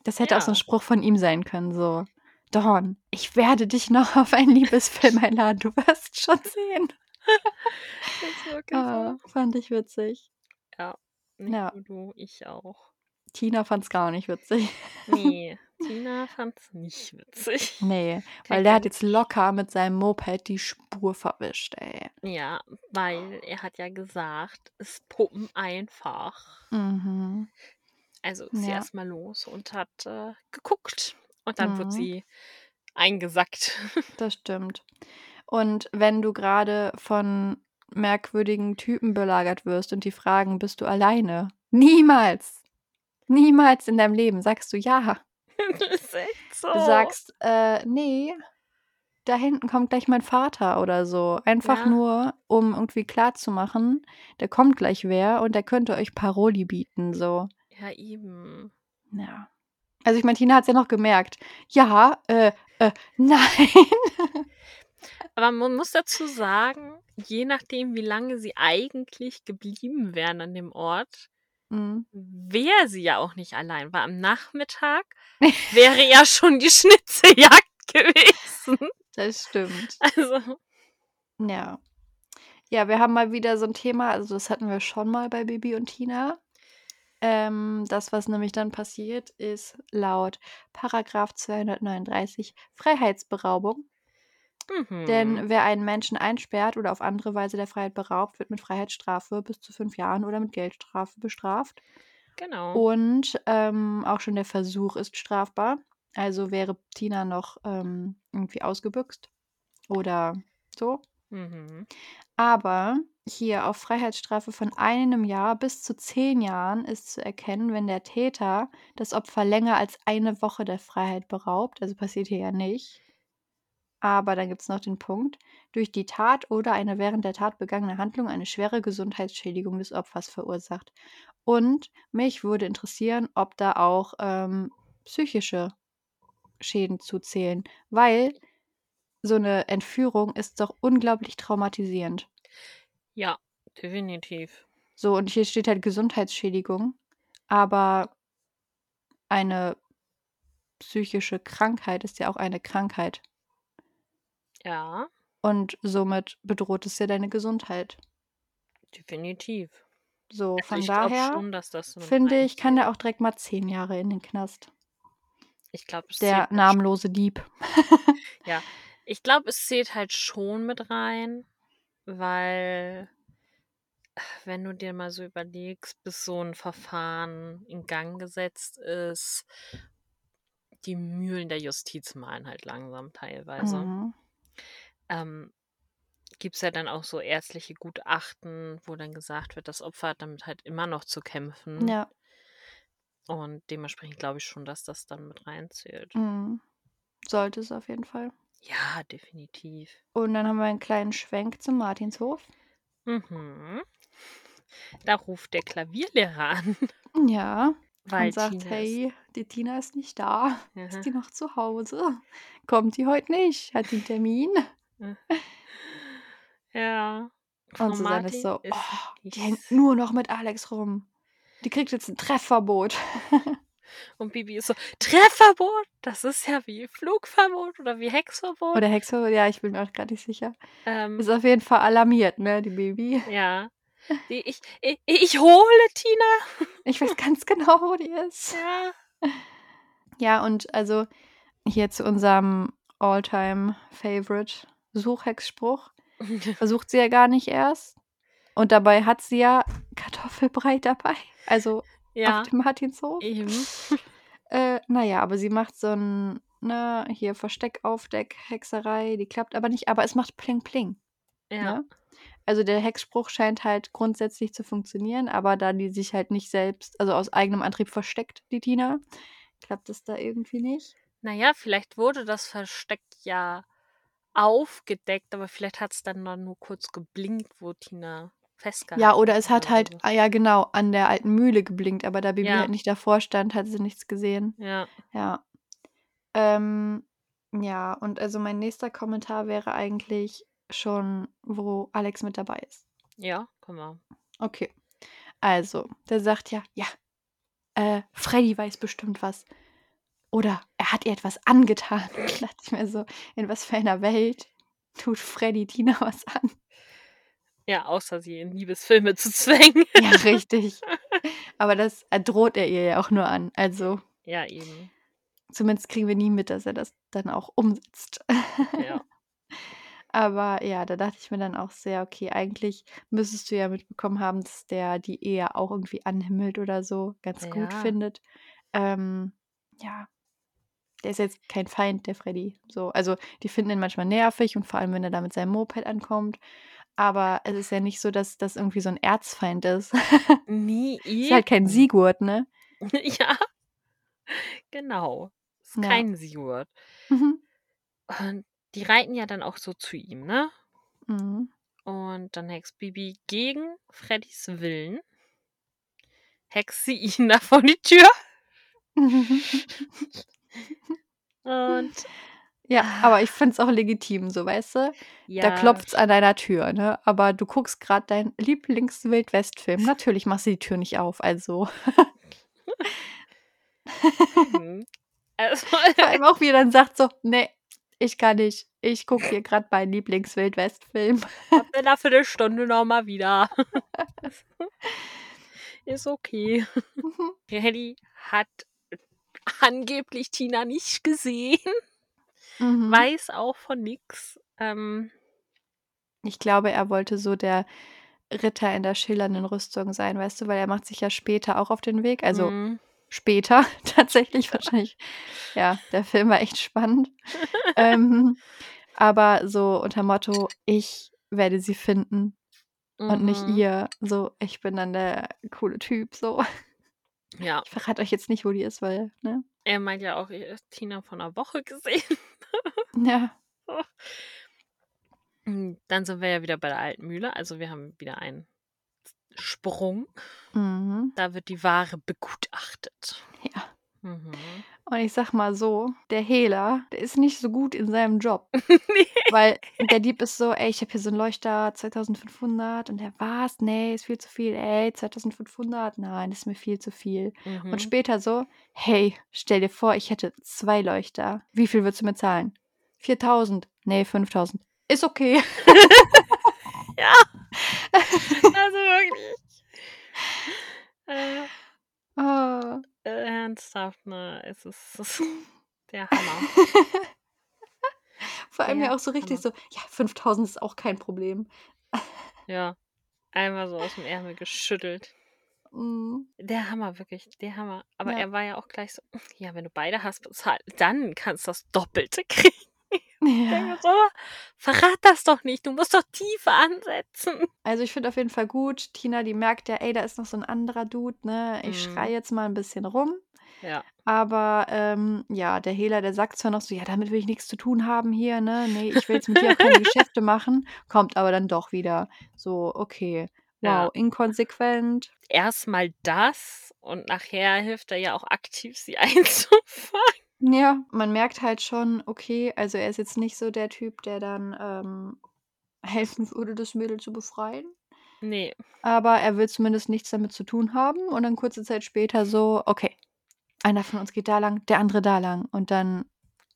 das hätte auch so ein Ja. Spruch von ihm sein können, so. Dawn, ich werde dich noch auf einen Liebesfilm einladen, du wirst schon sehen. Das wirklich Ah, fand ich witzig. so. Nicht Ja. nur du, ich auch. Tina fand's gar nicht witzig. Nee, Tina fand's nicht witzig. Nee, weil der hat jetzt locker mit seinem Moped die Spur verwischt, ey. Ja, weil er hat ja gesagt, es puppen einfach. Mhm. Also ist sie Ja. erstmal los und hat äh, geguckt. Und dann wird Mhm. sie eingesackt. Das stimmt. Und wenn du gerade von merkwürdigen Typen belagert wirst und die fragen, bist du alleine? Niemals. Niemals in deinem Leben sagst du ja. das ist echt so. Du sagst, äh, nee, da hinten kommt gleich mein Vater oder so. Einfach Ja. nur, um irgendwie klarzumachen, da kommt gleich wer und der könnte euch Paroli bieten, so. Ja, eben. Ja. Also ich meine, Tina hat es ja noch gemerkt. Ja, äh, äh, nein. Aber man muss dazu sagen, je nachdem, wie lange sie eigentlich geblieben wären an dem Ort, Mhm. wäre sie ja auch nicht allein. Weil am Nachmittag wäre ja schon die Schnitzeljagd gewesen. Das stimmt. Also, Ja. Ja, wir haben mal wieder so ein Thema, also das hatten wir schon mal bei Bibi und Tina. Ähm, das, was nämlich dann passiert, ist laut Paragraph 239 Freiheitsberaubung. Mhm. Denn wer einen Menschen einsperrt oder auf andere Weise der Freiheit beraubt, wird mit Freiheitsstrafe bis zu fünf Jahren oder mit Geldstrafe bestraft. genau. Und ähm, auch schon der Versuch ist strafbar. Also wäre Tina noch ähm, irgendwie ausgebüxt oder so. Mhm. Aber hier auf Freiheitsstrafe von einem Jahr bis zu zehn Jahren ist zu erkennen, wenn der Täter das Opfer länger als eine Woche der Freiheit beraubt. Also passiert hier ja nicht. Aber dann gibt es noch den Punkt, durch die Tat oder eine während der Tat begangene Handlung eine schwere Gesundheitsschädigung des Opfers verursacht. Und mich würde interessieren, ob da auch ähm, psychische Schäden zuzählen, weil so eine Entführung ist doch unglaublich traumatisierend. Ja, definitiv. So, und hier steht halt Gesundheitsschädigung, aber eine psychische Krankheit ist ja auch eine Krankheit. Ja, Und somit bedroht es ja deine Gesundheit. definitiv. So, Also von ich glaube daher schon, dass das so finde ich, kann der auch direkt mal zehn Jahre in den Knast. Ich glaube, es Der zählt halt schon. namenlose Dieb. Ja, ich glaube, es zählt halt schon mit rein, weil wenn du dir mal so überlegst, bis so ein Verfahren in Gang gesetzt ist, die Mühlen der Justiz malen halt langsam teilweise. Mhm. Ähm, Gibt es ja dann auch so ärztliche Gutachten, wo dann gesagt wird, das Opfer hat damit halt immer noch zu kämpfen. Ja. Und dementsprechend glaube ich schon, dass das dann mit reinzählt. Mhm. Sollte es auf jeden Fall. Ja, definitiv. Und dann haben wir einen kleinen Schwenk zum Martinshof. Mhm. Da ruft der Klavierlehrer an, Ja. weil und sagt, Tina hey, die Tina ist nicht da. Aha. Ist die noch zu Hause? Kommt die heute nicht? Hat die einen Termin? Ja. Frau Und Susanne Martin ist so, ist oh, die hängt nur noch mit Alex rum. Die kriegt jetzt ein Treffverbot. Und Bibi ist so, Treffverbot? Das ist ja wie Flugverbot oder wie Hexverbot. Oder Hexe, ja, ich bin mir auch gerade nicht sicher. ähm, Ist auf jeden Fall alarmiert, ne, die Baby. ja. Die, ich, ich, ich hole Tina. Ich weiß ganz genau, wo die ist. Ja. Ja, und also hier zu unserem All-Time-Favorite Suchhexspruch. Versucht sie ja gar nicht erst. Und dabei hat sie ja Kartoffelbrei dabei. Also ja, auf dem Martinshof. eben. Äh, naja, aber sie macht so ein, ne, hier Versteck, Aufdeck, Hexerei, die klappt aber nicht, aber es macht Pling Pling. Ja. Ne? Also der Hexspruch scheint halt grundsätzlich zu funktionieren, aber da die sich halt nicht selbst, also aus eigenem Antrieb versteckt, die Tina, klappt es da irgendwie nicht. Naja, vielleicht wurde das Versteck ja aufgedeckt, aber vielleicht hat es dann, nur kurz geblinkt, wo Tina festgehalten Ja, oder es hat halt, so. ah ja genau, an der alten Mühle geblinkt, aber da Bibi Ja. halt nicht davor stand, hat sie nichts gesehen. Ja. Ja. Ähm, ja, und also mein nächster Kommentar wäre eigentlich schon, wo Alex mit dabei ist. Ja, komm mal. Okay. Also, der sagt ja, ja, äh, Freddy weiß bestimmt was. Oder er hat ihr etwas angetan. Da dachte ich mir so, in was für einer Welt tut Freddy Tina was an? Ja, außer sie in Liebesfilme zu zwängen. Ja, richtig. Aber das droht er ihr ja auch nur an. Also, ja, eben. zumindest kriegen wir nie mit, dass er das dann auch umsetzt. Ja. Aber ja, da dachte ich mir dann auch sehr, okay, eigentlich müsstest du ja mitbekommen haben, dass der die Ehe auch irgendwie anhimmelt oder so, ganz gut Ja. findet. Ähm, ja, der ist jetzt kein Feind, der Freddy. So, also die finden ihn manchmal nervig und vor allem, wenn er da mit seinem Moped ankommt. Aber es ist ja nicht so, dass das irgendwie so ein Erzfeind ist. Nie ist halt kein. Sigurd, ne? ja. Genau. Ist Ja. kein Sigurd. Mhm. Und die reiten ja dann auch so zu ihm, ne? Mhm. Und dann hext Bibi gegen Freddys Willen. Hext sie ihn da vor die Tür. Und ja, aber ich finde es auch legitim, so weißt du? ja. Da klopft's an deiner Tür, ne? Aber du guckst gerade deinen Lieblings-Wildwest-Film. Natürlich machst du die Tür nicht auf, also. Mhm. Also, Vor allem auch, wie er dann sagt so, nee, ich kann nicht. Ich gucke hier gerade meinen Lieblings-Wildwest-Film. kommt in einer Viertelstunde nochmal wieder. Ist okay. Freddy hat angeblich Tina nicht gesehen, Mhm. weiß auch von nix. Ähm, Ich glaube, er wollte so der Ritter in der schillernden Rüstung sein, weißt du, weil er macht sich ja später auch auf den Weg. Also mhm. später tatsächlich wahrscheinlich. Ja, der Film war echt spannend. ähm, aber so unter Motto, ich werde sie finden und nicht Mhm. ihr. So, ich bin dann der coole Typ. So, Ja, ich verrate euch jetzt nicht, wo die ist, weil, ne? er meint ja auch, er Tina vor einer Woche gesehen. Ja. Mm, Dann sind wir ja wieder bei der alten Mühle. Also wir haben wieder einen Sprung. Mhm. Da wird die Ware begutachtet. Ja. Mhm. Und ich sag mal so, der Hehler, der ist nicht so gut in seinem Job. nee. Weil der Dieb ist so, ey, ich habe hier so einen Leuchter 2500 und der was? Nee, ist viel zu viel. Ey, 2500? Nein, ist mir viel zu viel. Mhm. Und später so, hey, stell dir vor, ich hätte zwei Leuchter. Wie viel würdest du mir zahlen? 4000? Nee, 5000. Ist okay. ja. Also wirklich. Äh, Ah. Äh, ernsthaft, ne? Es ist, es ist der Hammer. Vor allem ja Der auch so richtig Hammer. so, ja, 5000 ist auch kein Problem. Ja. Einmal so aus dem Ärmel geschüttelt. Mm, Der Hammer, wirklich, der Hammer. Aber Ja. er war ja auch gleich so, ja, wenn du beide hast bezahlt, dann kannst du das Doppelte kriegen. Ich denke so, verrat das doch nicht, du musst doch tiefer ansetzen. Also ich finde auf jeden Fall gut, Tina, die merkt ja, ey, da ist noch so ein anderer Dude, ne? Ich Mhm. schreie jetzt mal ein bisschen rum. Ja. Aber ähm, ja, der Hehler, der sagt zwar noch so, ja, damit will ich nichts zu tun haben hier, ne? Nee, ich will jetzt mit dir auch keine Geschäfte machen, kommt aber dann doch wieder so, okay, wow, Ja. inkonsequent. Erstmal das und nachher hilft er ja auch aktiv, sie einzufangen. Ja, man merkt halt schon, okay, also er ist jetzt nicht so der Typ, der dann ähm, helfen würde, das Mädel zu befreien. Nee. Aber er will zumindest nichts damit zu tun haben und dann kurze Zeit später so, okay, einer von uns geht da lang, der andere da lang. Und dann,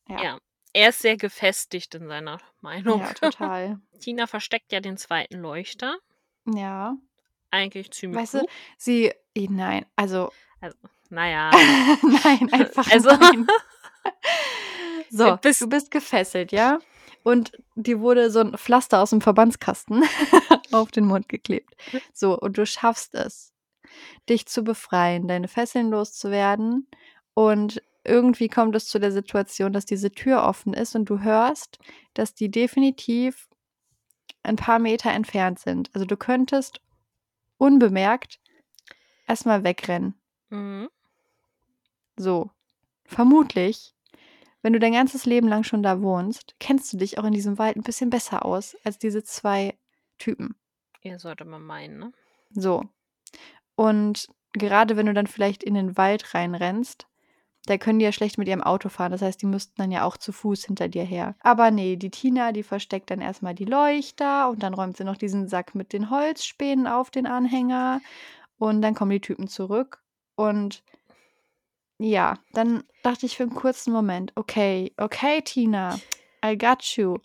ja. Ja. Er ist sehr gefestigt in seiner Meinung. Ja, total. Tina versteckt ja den zweiten Leuchter. Ja. Eigentlich ziemlich Weißt du, sie, nein, also, Naja. nein, einfach Also, nein. So, Bis- du bist gefesselt, ja? Und dir wurde so ein Pflaster aus dem Verbandskasten auf den Mund geklebt. So, und du schaffst es, dich zu befreien, deine Fesseln loszuwerden. Und irgendwie kommt es zu der Situation, dass diese Tür offen ist und du hörst, dass die definitiv ein paar Meter entfernt sind. Also du könntest unbemerkt erstmal wegrennen. Mhm. So. Vermutlich, wenn du dein ganzes Leben lang schon da wohnst, kennst du dich auch in diesem Wald ein bisschen besser aus als diese zwei Typen. Ja, sollte man meinen, ne? So. Und gerade wenn du dann vielleicht in den Wald reinrennst, da können die ja schlecht mit ihrem Auto fahren. Das heißt, die müssten dann ja auch zu Fuß hinter dir her. Aber nee, die Tina, die versteckt dann erstmal die Leuchter und dann räumt sie noch diesen Sack mit den Holzspänen auf den Anhänger. Und dann kommen die Typen zurück. Und ja, dann dachte ich für einen kurzen Moment, okay, okay, Tina, I got you.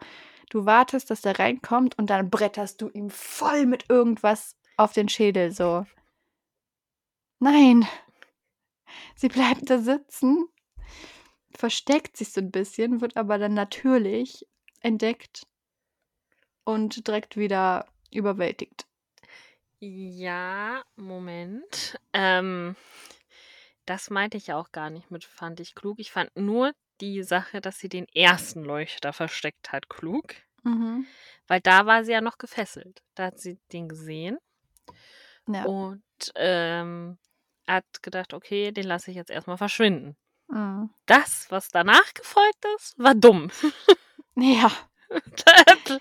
Du wartest, dass der reinkommt und dann bretterst du ihm voll mit irgendwas auf den Schädel, so. Nein. Sie bleibt da sitzen, versteckt sich so ein bisschen, wird aber dann natürlich entdeckt und direkt wieder überwältigt. Ja, Moment. Ähm, das meinte ich auch gar nicht mit, fand ich klug. Ich fand nur die Sache, dass sie den ersten Leuchter versteckt hat, klug. Mhm. Weil da war sie ja noch gefesselt. Da hat sie den gesehen Ja. und ähm, hat gedacht, okay, den lasse ich jetzt erstmal verschwinden. Mhm. Das, was danach gefolgt ist, war dumm. Ja.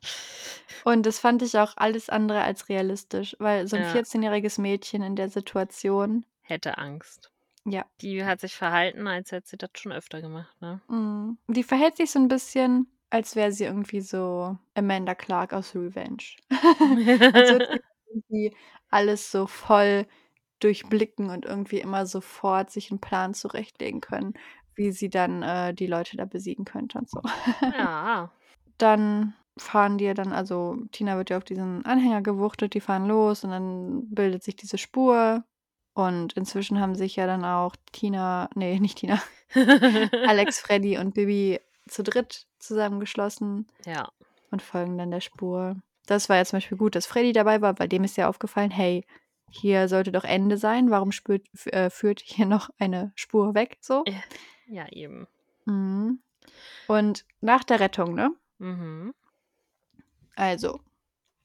Und das fand ich auch alles andere als realistisch, weil so ein Ja. 14-jähriges Mädchen in der Situation, Hätte Angst. Ja. Die hat sich verhalten, als hätte sie das schon öfter gemacht, ne? Mhm. Die verhält sich so ein bisschen, als wäre sie irgendwie so Amanda Clark aus Revenge. als würde sie irgendwie alles so voll durchblicken und irgendwie immer sofort sich einen Plan zurechtlegen können, wie sie dann äh, die Leute da besiegen könnte und so. ja. Dann fahren die ja dann, also Tina wird ja auf diesen Anhänger gewuchtet, die fahren los und dann bildet sich diese Spur. Und inzwischen haben sich ja dann auch Tina, nee, nicht Tina, Alex, Freddy und Bibi zu dritt zusammengeschlossen ja. und folgen dann der Spur. Das war ja zum Beispiel gut, dass Freddy dabei war, weil dem ist ja aufgefallen, hey, hier sollte doch Ende sein. Warum spürt, äh, führt hier noch eine Spur weg? So. Ja, eben. Mhm. Und nach der Rettung, ne? Mhm. Also,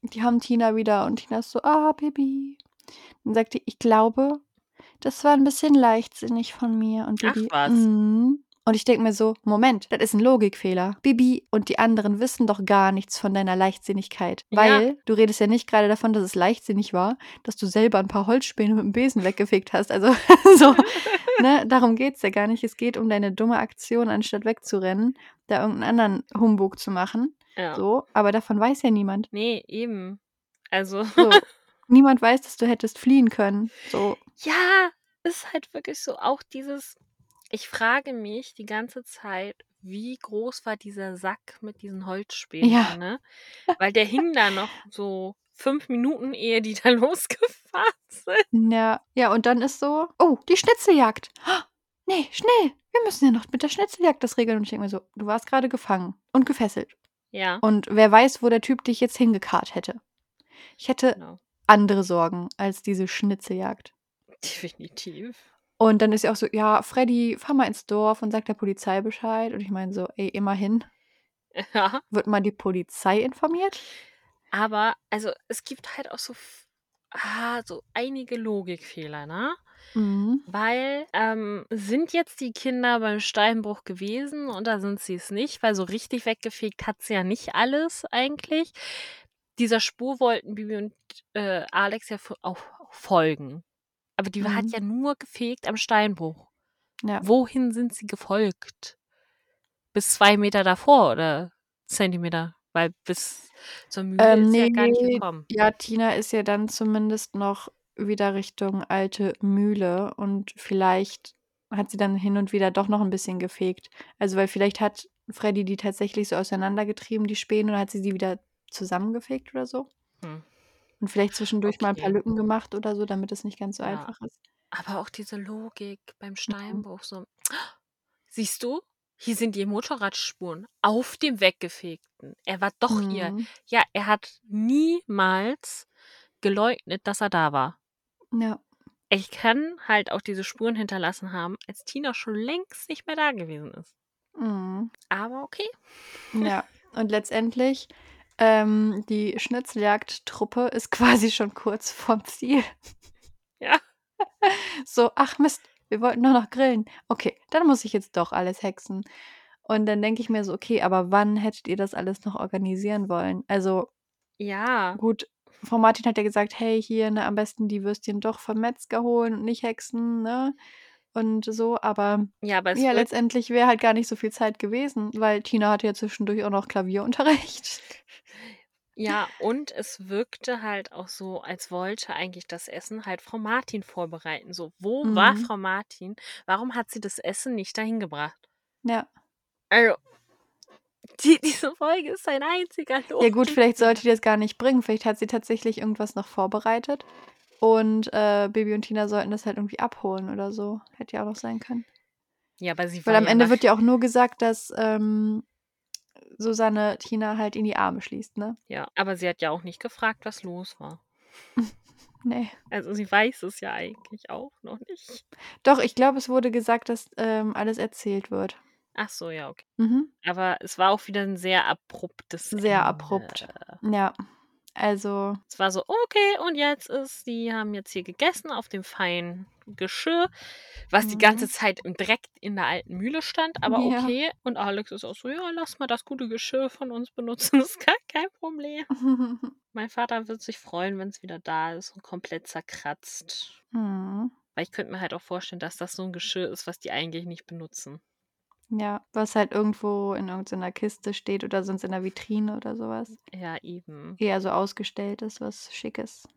die haben Tina wieder und Tina ist so, ah, Baby. Dann sagt die, ich glaube, das war ein bisschen leichtsinnig von mir. Und Ach, Bibi, was? "Mm." Und ich denke mir so, Moment, das ist ein Logikfehler. Bibi und die anderen wissen doch gar nichts von deiner Leichtsinnigkeit. Ja. Weil du redest ja nicht gerade davon, dass es leichtsinnig war, dass du selber ein paar Holzspäne mit dem Besen weggefegt hast. Also, so, ne, darum geht es ja gar nicht. Es geht um deine dumme Aktion, anstatt wegzurennen, da irgendeinen anderen Humbug zu machen. Ja. So, aber davon weiß ja niemand. Nee, eben. Also, So. niemand weiß, dass du hättest fliehen können. So. ja, ist halt wirklich so. Auch dieses, ich frage mich die ganze Zeit, wie groß war dieser Sack mit diesen Holzspänen, Ja. ne? Weil der hing da noch so fünf Minuten, ehe die da losgefahren sind. Ja. ja, und dann ist so, oh, die Schnitzeljagd. Oh, nee, schnell. Wir müssen ja noch mit der Schnitzeljagd das regeln. Und ich denke mir so, du warst gerade gefangen und gefesselt. Ja, Und wer weiß, wo der Typ dich jetzt hingekarrt hätte. Ich hätte genau. Andere Sorgen als diese Schnitzeljagd. Definitiv. Und dann ist sie auch so, ja, Freddy, fahr mal ins Dorf und sag der Polizei Bescheid. Und ich meine so, ey, immerhin, Ja. wird mal die Polizei informiert? Aber, also, es gibt halt auch so, ah, so einige Logikfehler, ne? Mhm. Weil, ähm, sind jetzt die Kinder beim Steinbruch gewesen oder sind sie es nicht? Weil so richtig weggefegt hat sie ja nicht alles eigentlich. Dieser Spur wollten Bibi und äh, Alex ja auch folgen. Aber die hat Mhm. ja nur gefegt am Steinbruch. Ja. Wohin sind sie gefolgt? Bis zwei Meter davor oder Zentimeter? Weil bis zur Mühle Ähm, ist ja gar nicht gekommen. Ja, Tina ist ja dann zumindest noch wieder Richtung alte Mühle und vielleicht hat sie dann hin und wieder doch noch ein bisschen gefegt. Also, weil vielleicht hat Freddy die tatsächlich so auseinandergetrieben, die Späne, und hat sie sie wieder zusammengefegt oder so. Hm. Und vielleicht zwischendurch mal ein paar Okay. Lücken gemacht oder so, damit es nicht ganz so Ja. einfach ist. Aber auch diese Logik beim. Steinbruch so. Siehst du? Hier sind die Motorradspuren auf dem Weggefegten. Er war doch hier. Mhm. Ja, er hat niemals geleugnet, dass er da war. Ja. Ich kann halt auch diese Spuren hinterlassen haben, als Tina schon längst nicht mehr da gewesen ist. Mhm. Aber okay. Ja. Und letztendlich, ähm, die Schnitzeljagdtruppe ist quasi schon kurz vorm Ziel. Ja. So, ach Mist, wir wollten nur noch grillen. Okay, dann muss ich jetzt doch alles hexen. Und dann denke ich mir so, okay, aber wann hättet ihr das alles noch organisieren wollen? Also Ja. gut, Frau Martin hat ja gesagt, hey, hier, ne, am besten die Würstchen doch vom Metzger holen und nicht hexen, ne? Und so, aber Ja, aber ja, letztendlich wäre halt gar nicht so viel Zeit gewesen, weil Tina hatte ja zwischendurch auch noch Klavierunterricht. Ja, und es wirkte halt auch so, als wollte eigentlich das Essen halt Frau Martin vorbereiten. So, wo war Mhm. Frau Martin? Warum hat sie das Essen nicht dahin gebracht? Ja. Also, die, diese Folge ist ein einziger Ja gut, vielleicht sollte die das gar nicht bringen. Vielleicht hat sie tatsächlich irgendwas noch vorbereitet. Und äh, Baby und Tina sollten das halt irgendwie abholen oder so. Hätte ja auch noch sein können. Ja, aber sie Weil am ja Ende wird ja auch nur gesagt, dass ähm, Susanne Tina halt in die Arme schließt, ne? ja, aber sie hat ja auch nicht gefragt, was los war. Nee. Also sie weiß es ja eigentlich auch noch nicht. Doch, ich glaube, es wurde gesagt, dass ähm, alles erzählt wird. Ach so, ja, okay. Mhm. Aber es war auch wieder ein sehr abruptes Sehr Ende. abrupt. Ja. Also, Es war so, okay, und jetzt ist, die haben jetzt hier gegessen auf dem feinen Geschirr, was die ganze mhm. Zeit im Dreck in der alten Mühle stand, aber ja. okay. Und Alex ist auch so, ja, lass mal das gute Geschirr von uns benutzen, das ist gar kein Problem. Mein Vater wird sich freuen, wenn es wieder da ist und komplett zerkratzt. Mhm. Weil ich könnte mir halt auch vorstellen, dass das so ein Geschirr ist, was die eigentlich nicht benutzen. Ja, was halt irgendwo in irgendeiner Kiste steht oder sonst in der Vitrine oder sowas. Ja, eben. Eher so ausgestellt ist, was Schickes.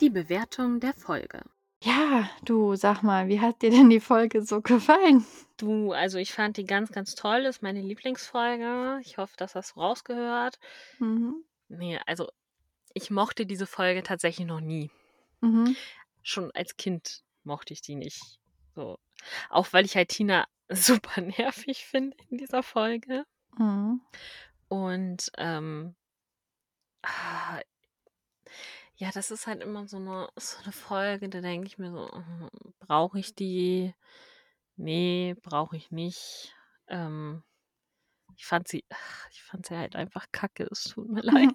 Die Bewertung der Folge. Ja, du, sag mal, wie hat dir denn die Folge so gefallen? Du, also ich fand die ganz, ganz toll. Ist meine Lieblingsfolge. Ich hoffe, dass das rausgehört. Mhm. Nee, also ich mochte diese Folge tatsächlich noch nie. Mhm. Schon als Kind mochte ich die nicht. So. Auch weil ich halt Tina super nervig finde in dieser Folge. Mhm. Und ähm, ah, ja, das ist halt immer so eine, so eine Folge, da denke ich mir so, brauche ich die? Nee, brauche ich nicht. Ähm, ich fand sie, ach, ich fand sie halt einfach kacke, es tut mir leid.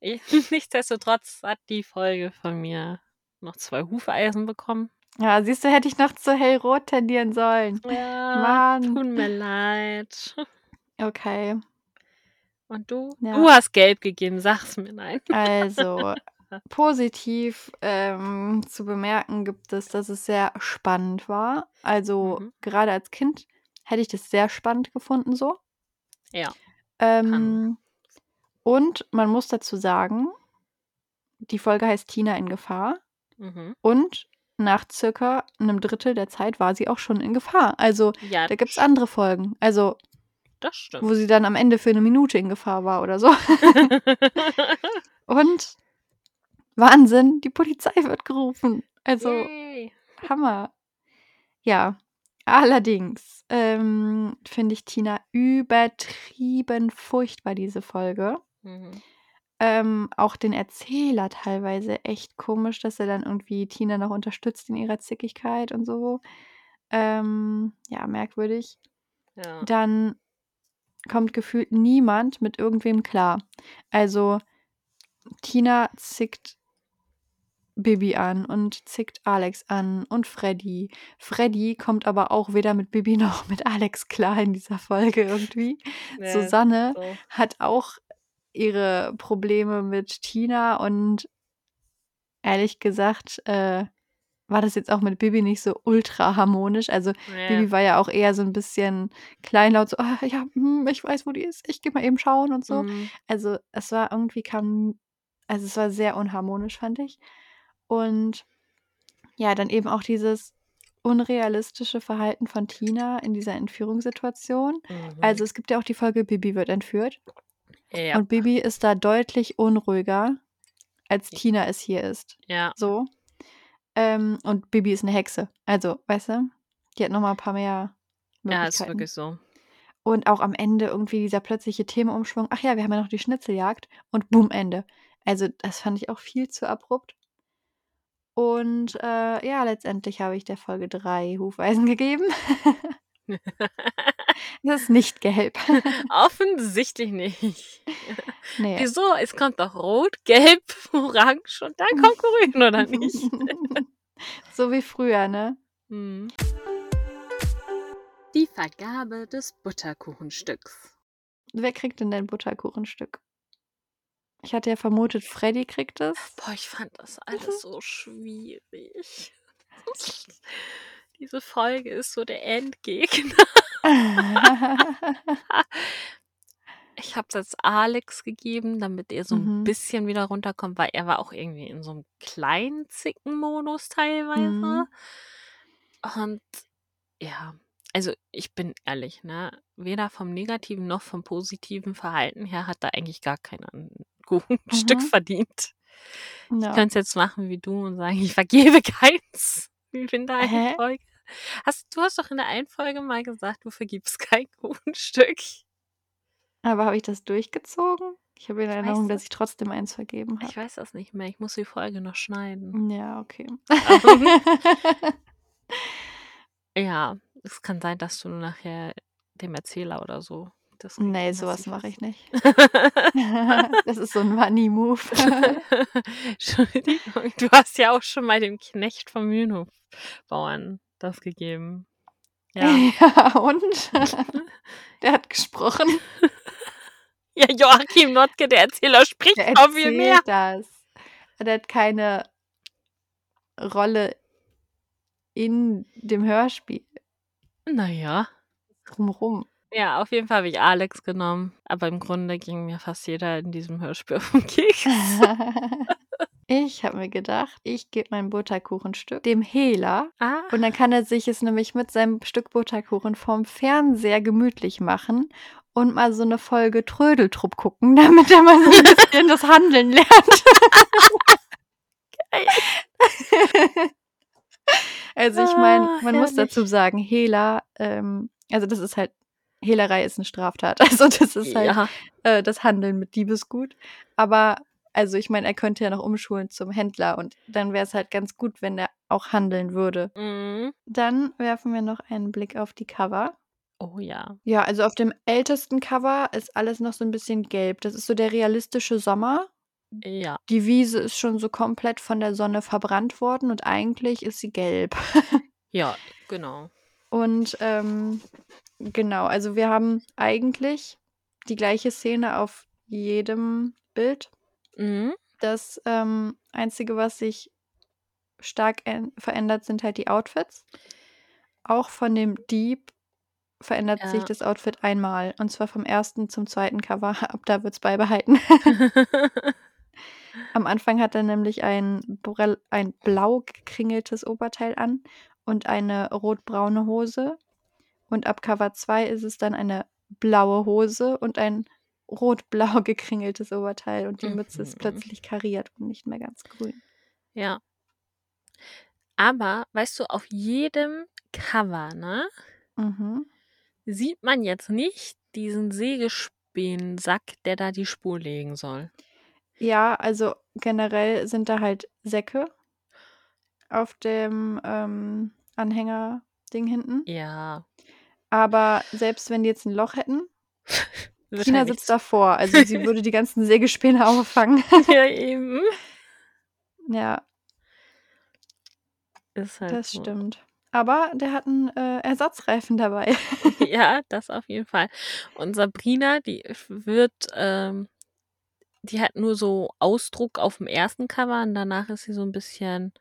Ich, nichtsdestotrotz hat die Folge von mir noch zwei Hufeisen bekommen. Ja, siehst du, hätte ich noch zu hellrot tendieren sollen. Ja, Mann. tut mir leid. Okay, Und du? Ja. Du hast gelb gegeben, sag's mir nein. also positiv ähm, zu bemerken gibt es, dass es sehr spannend war. Also Mhm. gerade als Kind hätte ich das sehr spannend gefunden so. Ja. Ähm, und man muss dazu sagen, die Folge heißt Tina in Gefahr Mhm. und nach circa einem Drittel der Zeit war sie auch schon in Gefahr. Also Ja, da gibt es andere Folgen, also das stimmt. wo sie dann am Ende für eine Minute in Gefahr war oder so. Und Wahnsinn, die Polizei wird gerufen. Also Yay. Hammer. Ja, allerdings ähm, finde ich Tina übertrieben furchtbar, diese Folge. Mhm. Ähm, auch den Erzähler teilweise echt komisch, dass er dann irgendwie Tina noch unterstützt in ihrer Zickigkeit und so. Ähm, ja, merkwürdig. Ja. Dann kommt gefühlt niemand mit irgendwem klar. Also Tina zickt Bibi an und zickt Alex an und Freddy. Freddy kommt aber auch weder mit Bibi noch mit Alex klar in dieser Folge irgendwie. Ja, Susanne so. hat auch ihre Probleme mit Tina und ehrlich gesagt äh, war das jetzt auch mit Bibi nicht so ultra harmonisch. Also Ja. Bibi war ja auch eher so ein bisschen kleinlaut, so, ah, ja, hm, ich weiß, wo die ist, ich gehe mal eben schauen und so. Mhm. Also es war irgendwie kam, also es war sehr unharmonisch, fand ich. Und ja, dann eben auch dieses unrealistische Verhalten von Tina in dieser Entführungssituation. Mhm. Also es gibt ja auch die Folge, Bibi wird entführt. Ja. Und Bibi ist da deutlich unruhiger, als Tina es hier ist. ja. So. Ähm, und Bibi ist eine Hexe. Also, weißt du, die hat nochmal ein paar mehr Ja, ist Möglichkeiten. wirklich so. Und auch am Ende irgendwie dieser plötzliche Themenumschwung. Ach ja, wir haben ja noch die Schnitzeljagd. Und boom, Ende. Also, das fand ich auch viel zu abrupt. Und äh, ja, letztendlich habe ich der Folge drei Hufeisen gegeben. das ist nicht gelb. Offensichtlich nicht. nee. Wieso? Es kommt doch rot, gelb, orange und dann kommt grün, oder nicht? so wie früher, ne? Hm. Die Vergabe des Butterkuchenstücks. Wer kriegt denn dein Butterkuchenstück? Ich hatte ja vermutet, Freddy kriegt es. Boah, ich fand das alles so schwierig. Diese Folge ist so der Endgegner. Ich habe es jetzt Alex gegeben, damit er so ein Mhm. bisschen wieder runterkommt, weil er war auch irgendwie in so einem kleinen Zicken-Modus teilweise. Mhm. Und ja, also ich bin ehrlich, ne? Weder vom negativen noch vom positiven Verhalten her hat er eigentlich gar kein Kuchenstück Mhm. verdient. Ich ja. könnte es jetzt machen wie du und sagen, ich vergebe keins. Wie in der einen Hä? Folge. Hast, du hast doch in der einen Folge mal gesagt, du vergibst kein Kuchenstück. Aber habe ich das durchgezogen? Ich habe in Ich Erinnerung, das. dass ich trotzdem eins vergeben Ich habe. weiß das nicht mehr. Ich muss die Folge noch schneiden. Ja, okay. Ja, es kann sein, dass du nachher dem Erzähler oder so das nee, sowas mache ich nicht. das ist so ein Money-Move. Entschuldigung, du hast ja auch schon mal dem Knecht vom Mühlenhofbauern das gegeben. Ja. ja, und? Der hat gesprochen. Ja, Joachim Notke, der Erzähler, spricht Der noch viel mehr. das. Der hat keine Rolle in dem Hörspiel. Naja. Drumrum. Ja, auf jeden Fall habe ich Alex genommen. Aber im Grunde ging mir fast jeder in diesem Hörspiel den Keks. ich habe mir gedacht, ich gebe mein Butterkuchenstück dem Hehler. Ah. Und dann kann er sich es nämlich mit seinem Stück Butterkuchen vorm Fernseher gemütlich machen und mal so eine Folge Trödeltrupp gucken, damit er mal so ein bisschen das Handeln lernt. also ich meine, Ah, man muss herrlich. dazu sagen, Hehler, ähm, also das ist halt, Hehlerei ist eine Straftat. Also das ist halt Ja. äh, das Handeln mit Diebesgut. Aber also ich meine, er könnte ja noch umschulen zum Händler und dann wäre es halt ganz gut, wenn er auch handeln würde. Mhm. Dann werfen wir noch einen Blick auf die Cover. Oh ja. Ja, also auf dem ältesten Cover ist alles noch so ein bisschen gelb. Das ist so der realistische Sommer. Ja. Die Wiese ist schon so komplett von der Sonne verbrannt worden und eigentlich ist sie gelb. Ja, genau. Und ähm, genau, also wir haben eigentlich die gleiche Szene auf jedem Bild. Mhm. Das ähm, Einzige, was sich stark verändert, sind halt die Outfits. Auch von dem Dieb verändert sich Ja. das Outfit einmal. Und zwar vom ersten zum zweiten Cover. Ab da wird es beibehalten. Am Anfang hat er nämlich ein, Brell- ein blau gekringeltes Oberteil an und eine rotbraune Hose. Und ab Cover 2 ist es dann eine blaue Hose und ein rot-blau gekringeltes Oberteil. Und die Mütze ist Mhm. plötzlich kariert und nicht mehr ganz grün. ja. Aber, weißt du, auf jedem Cover, ne, Mhm. sieht man jetzt nicht diesen Sägespänen-Sack, der da die Spur legen soll. Ja, also generell sind da halt Säcke auf dem ähm, Anhänger-Ding hinten. Ja. Aber selbst wenn die jetzt ein Loch hätten, Tina halt sitzt davor. Also sie würde die ganzen Sägespäne auffangen. Ja, eben. ja, Ist halt das so. stimmt. Aber der hat einen äh, Ersatzreifen dabei. Ja, das auf jeden Fall. Und Sabrina, die wird, ähm, die hat nur so Ausdruck auf dem ersten Cover und danach ist sie so ein bisschen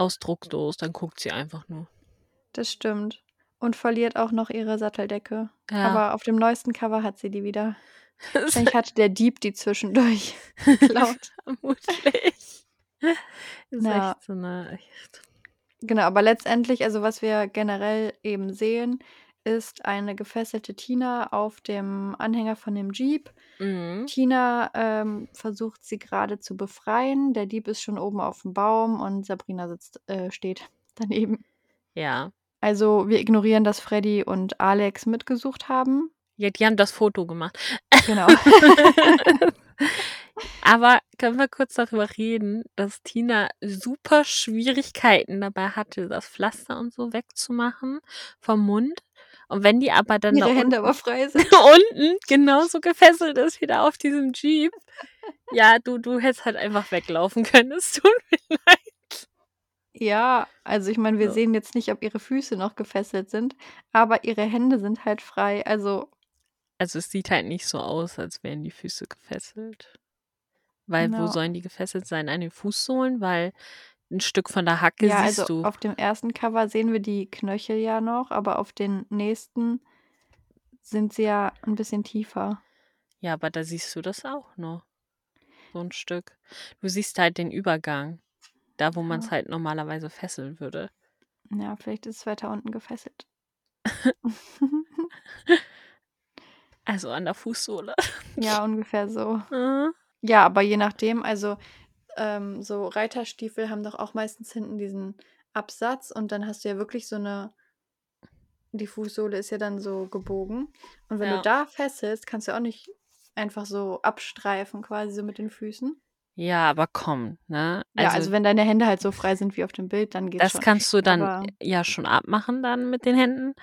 ausdruckslos. Dann guckt sie einfach nur. Das stimmt. Und verliert auch noch ihre Satteldecke. Ja. Aber auf dem neuesten Cover hat sie die wieder. Wahrscheinlich hat der Dieb die zwischendurch geklaut. Vermutlich. Ist Ja. echt so eine. Genau, aber letztendlich, also was wir generell eben sehen, ist eine gefesselte Tina auf dem Anhänger von dem Jeep. Mhm. Tina ähm, versucht sie gerade zu befreien. Der Dieb ist schon oben auf dem Baum und Sabrina sitzt, äh, steht daneben. Ja. Also wir ignorieren, dass Freddy und Alex mitgesucht haben. Ja, die haben das Foto gemacht. Genau. Aber können wir kurz darüber reden, dass Tina super Schwierigkeiten dabei hatte, das Pflaster und so wegzumachen vom Mund. Und wenn die aber dann da Ihre Hände aber frei sind. unten genauso gefesselt ist wieder auf diesem Jeep, ja, du, du hättest halt einfach weglaufen können. Es tut mir leid. Ja, also ich meine, wir So. sehen jetzt nicht, ob ihre Füße noch gefesselt sind, aber ihre Hände sind halt frei. Also Also es sieht halt nicht so aus, als wären die Füße gefesselt. Weil wo Ja. sollen die gefesselt sein? An den Fußsohlen? Weil ein Stück von der Hacke ja, siehst also du. auf dem ersten Cover sehen wir die Knöchel ja noch, aber auf den nächsten sind sie ja ein bisschen tiefer. Ja, aber da siehst du das auch noch. So ein Stück. Du siehst halt den Übergang. Da, wo man es Ja. halt normalerweise fesseln würde. Ja, vielleicht ist es weiter unten gefesselt. Also an der Fußsohle. ja, ungefähr so. Mhm. Ja, aber je nachdem, also ähm, so Reiterstiefel haben doch auch meistens hinten diesen Absatz und dann hast du ja wirklich so eine, die Fußsohle ist ja dann so gebogen. Und wenn Ja. du da fesselst, kannst du auch nicht einfach so abstreifen, quasi so mit den Füßen. Ja, aber komm, ne? ja, also wenn deine Hände halt so frei sind wie auf dem Bild, dann geht's das schon. kannst du dann Aber ja schon abmachen dann mit den Händen.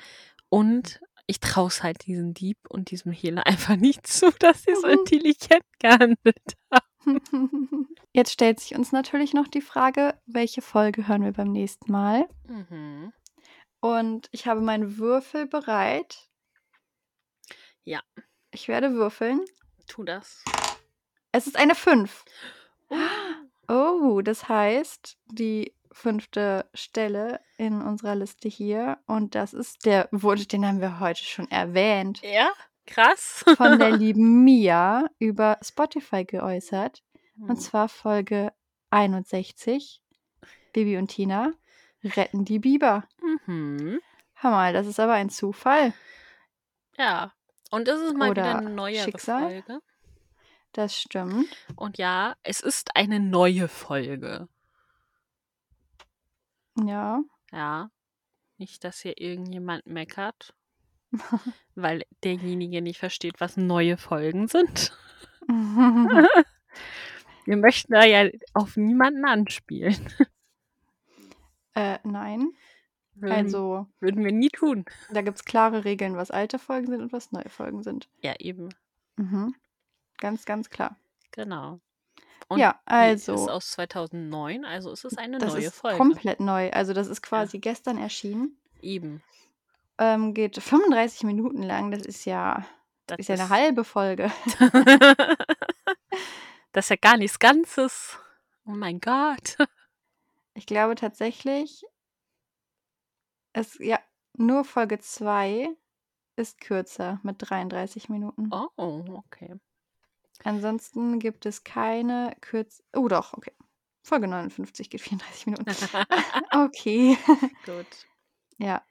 Und ich traue es halt diesem Dieb und diesem Hehler einfach nicht zu, dass sie so Mhm. intelligent gehandelt haben. Jetzt stellt sich uns natürlich noch die Frage, welche Folge hören wir beim nächsten Mal? Mhm. Und ich habe meinen Würfel bereit. Ja. Ich werde würfeln. Tu das. Es ist eine 5. Oh. Oh, das heißt, die fünfte Stelle in unserer Liste hier. Und das ist der, wurde, den haben wir heute schon erwähnt, Ja, krass. von der lieben Mia über Spotify geäußert. Und Hm. zwar Folge 61. Bibi und Tina retten die Biber. Mhm. Hör mal, das ist aber ein Zufall. Ja. Und es ist mal wieder Oder eine neuere Schicksal. Folge. Das stimmt. Und ja, es ist eine neue Folge. Ja. Ja. Nicht, dass hier irgendjemand meckert, weil derjenige nicht versteht, was neue Folgen sind. Wir möchten da ja auf niemanden anspielen. äh, nein. Würden, Also, würden wir nie tun. da gibt es klare Regeln, was alte Folgen sind und was neue Folgen sind. Ja, eben. Mhm. Ganz, ganz klar. Genau. Und ja, die ist also, aus 2009, also ist es eine das neue ist Folge. komplett neu. Also, das ist quasi gestern erschienen. Eben. Ähm, geht 35 Minuten lang. Das ist ja, Das ist ja eine halbe Folge. das ist ja gar nichts Ganzes. Oh mein Gott. Ich glaube tatsächlich, es, ja, nur Folge 2 ist kürzer mit 33 Minuten. Oh, okay. Ansonsten gibt es keine kürz... Oh doch, okay. Folge 59 geht 34 Minuten. Okay. Gut. ja.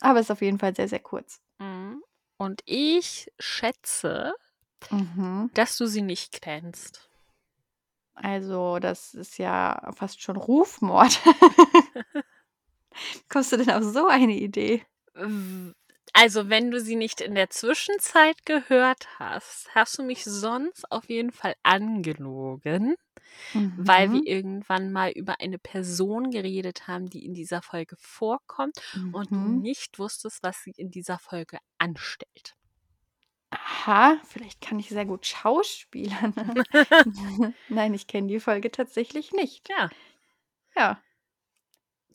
Aber ist auf jeden Fall sehr, sehr kurz. Mhm. Und ich schätze, Mhm. dass du sie nicht kennst. Also, das ist ja fast schon Rufmord. Kommst du denn auf so eine Idee? Also, wenn du sie nicht in der Zwischenzeit gehört hast, hast du mich sonst auf jeden Fall angelogen, weil wir Mhm. irgendwann mal über eine Person geredet haben, die in dieser Folge vorkommt und du Mhm. nicht wusstest, was sie in dieser Folge anstellt. Aha, vielleicht kann ich sehr gut schauspielern. Nein, ich kenne die Folge tatsächlich nicht. Ja, Ja.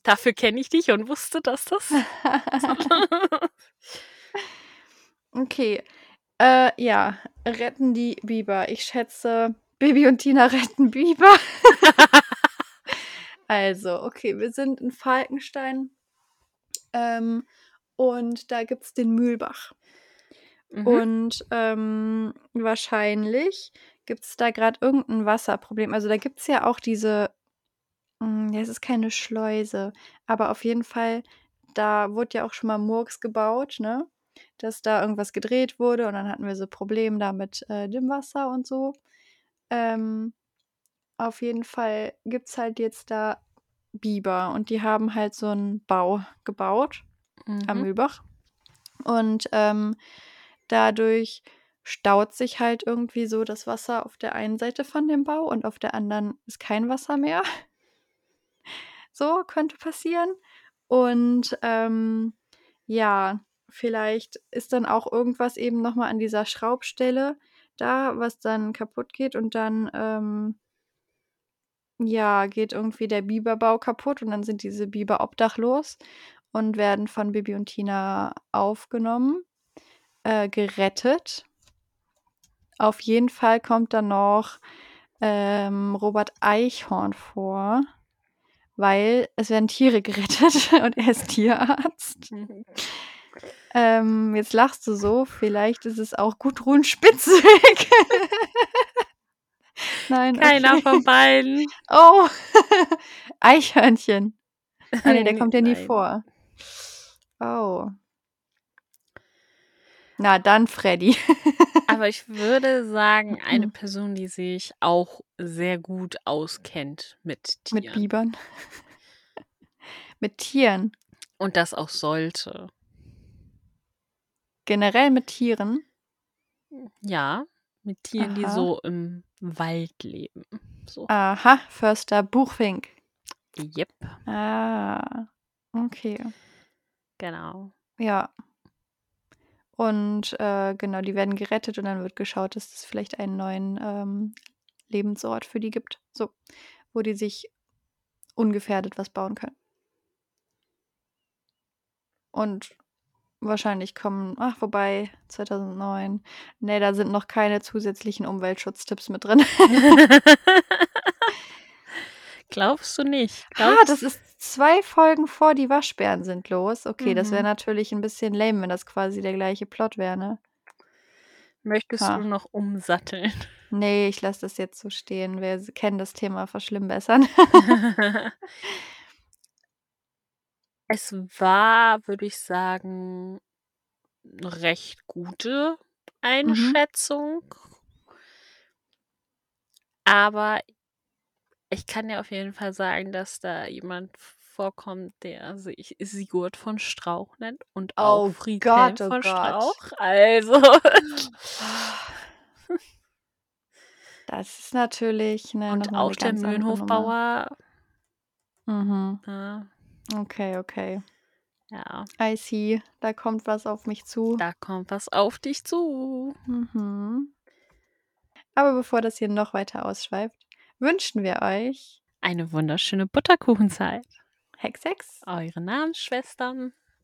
Dafür kenne ich dich und wusste, dass das. okay. Äh, ja, retten die Biber. Ich schätze, Bibi und Tina retten Biber. also, okay, wir sind in Falkenstein. Ähm, und da gibt es den Mühlbach. Mhm. Und ähm, wahrscheinlich gibt es da gerade irgendein Wasserproblem. Also da gibt es ja auch diese Hm, ja, es ist keine Schleuse, aber auf jeden Fall, da wurde ja auch schon mal Murks gebaut, ne? Dass da irgendwas gedreht wurde und dann hatten wir so Probleme da mit, äh, dem Wasser und so. Ähm, auf jeden Fall gibt's halt jetzt da Biber und die haben halt so 'n Bau gebaut am Mhm. Mühlbach. Und, ähm, dadurch staut sich halt irgendwie so das Wasser auf der einen Seite von dem Bau und auf der anderen ist kein Wasser mehr. So, könnte passieren. Und, ähm, ja, vielleicht ist dann auch irgendwas eben noch mal an dieser Schraubstelle da, was dann kaputtgeht und dann, ähm ja, geht irgendwie der Biberbau kaputt und dann sind diese Biber obdachlos und werden von Bibi und Tina aufgenommen, äh, gerettet. Auf jeden Fall kommt dann noch, ähm, Robert Eichhorn vor, weil es werden Tiere gerettet und er ist Tierarzt. Ähm, jetzt lachst du so, vielleicht ist es auch Gudrun Spitzweg. Nein, Keiner okay. von beiden. Oh, Eichhörnchen. Ah ne, der kommt ja nie Nein. vor. Oh. Na dann Freddy. Aber ich würde sagen, eine Mhm. Person, die sich auch sehr gut auskennt mit Mit Tieren. Bibern. Mit Tieren. Und das auch sollte. Generell mit Tieren? Ja, mit Tieren, die Aha. so im Wald leben. So. Aha, Förster Buchfink. Jep, Ah, okay. genau. Ja. Und, äh, genau, die werden gerettet und dann wird geschaut, dass es vielleicht einen neuen, ähm, Lebensort für die gibt, so, wo die sich ungefährdet was bauen können. Und wahrscheinlich kommen ach, wobei 2009 ne, da sind noch keine zusätzlichen Umweltschutztipps mit drin. Glaubst du nicht? Ah, Glaubst das ist 2 Folgen vor die Waschbären sind los. Okay, das wäre Mhm. natürlich 'n bisschen lame, wenn das quasi der gleiche Plot wäre, ne? Möchtest Ha. du noch umsatteln? Ne, ich lasse das jetzt so stehen. Wir kennen das Thema verschlimmbessern. Es war, würde ich sagen, 'ne recht gute Mhm. Einschätzung. Aber ich kann dir auf jeden Fall sagen, dass da jemand vorkommt, der sich Sigurd von Strauch nennt und auch Oh Friedhelm Gott, oh von Gott. Strauch. Also Das ist natürlich, ne, noch Und auch der andere Nummer. Mühlenhofbauer Mhm. Ja. Okay, okay. Ja. I see. Da kommt was auf mich zu. Da kommt was auf dich zu. Mhm. Aber bevor das hier noch weiter ausschweift, wünschen wir euch Eine wunderschöne Butterkuchenzeit. Hex, Hex. Eure Namensschwestern.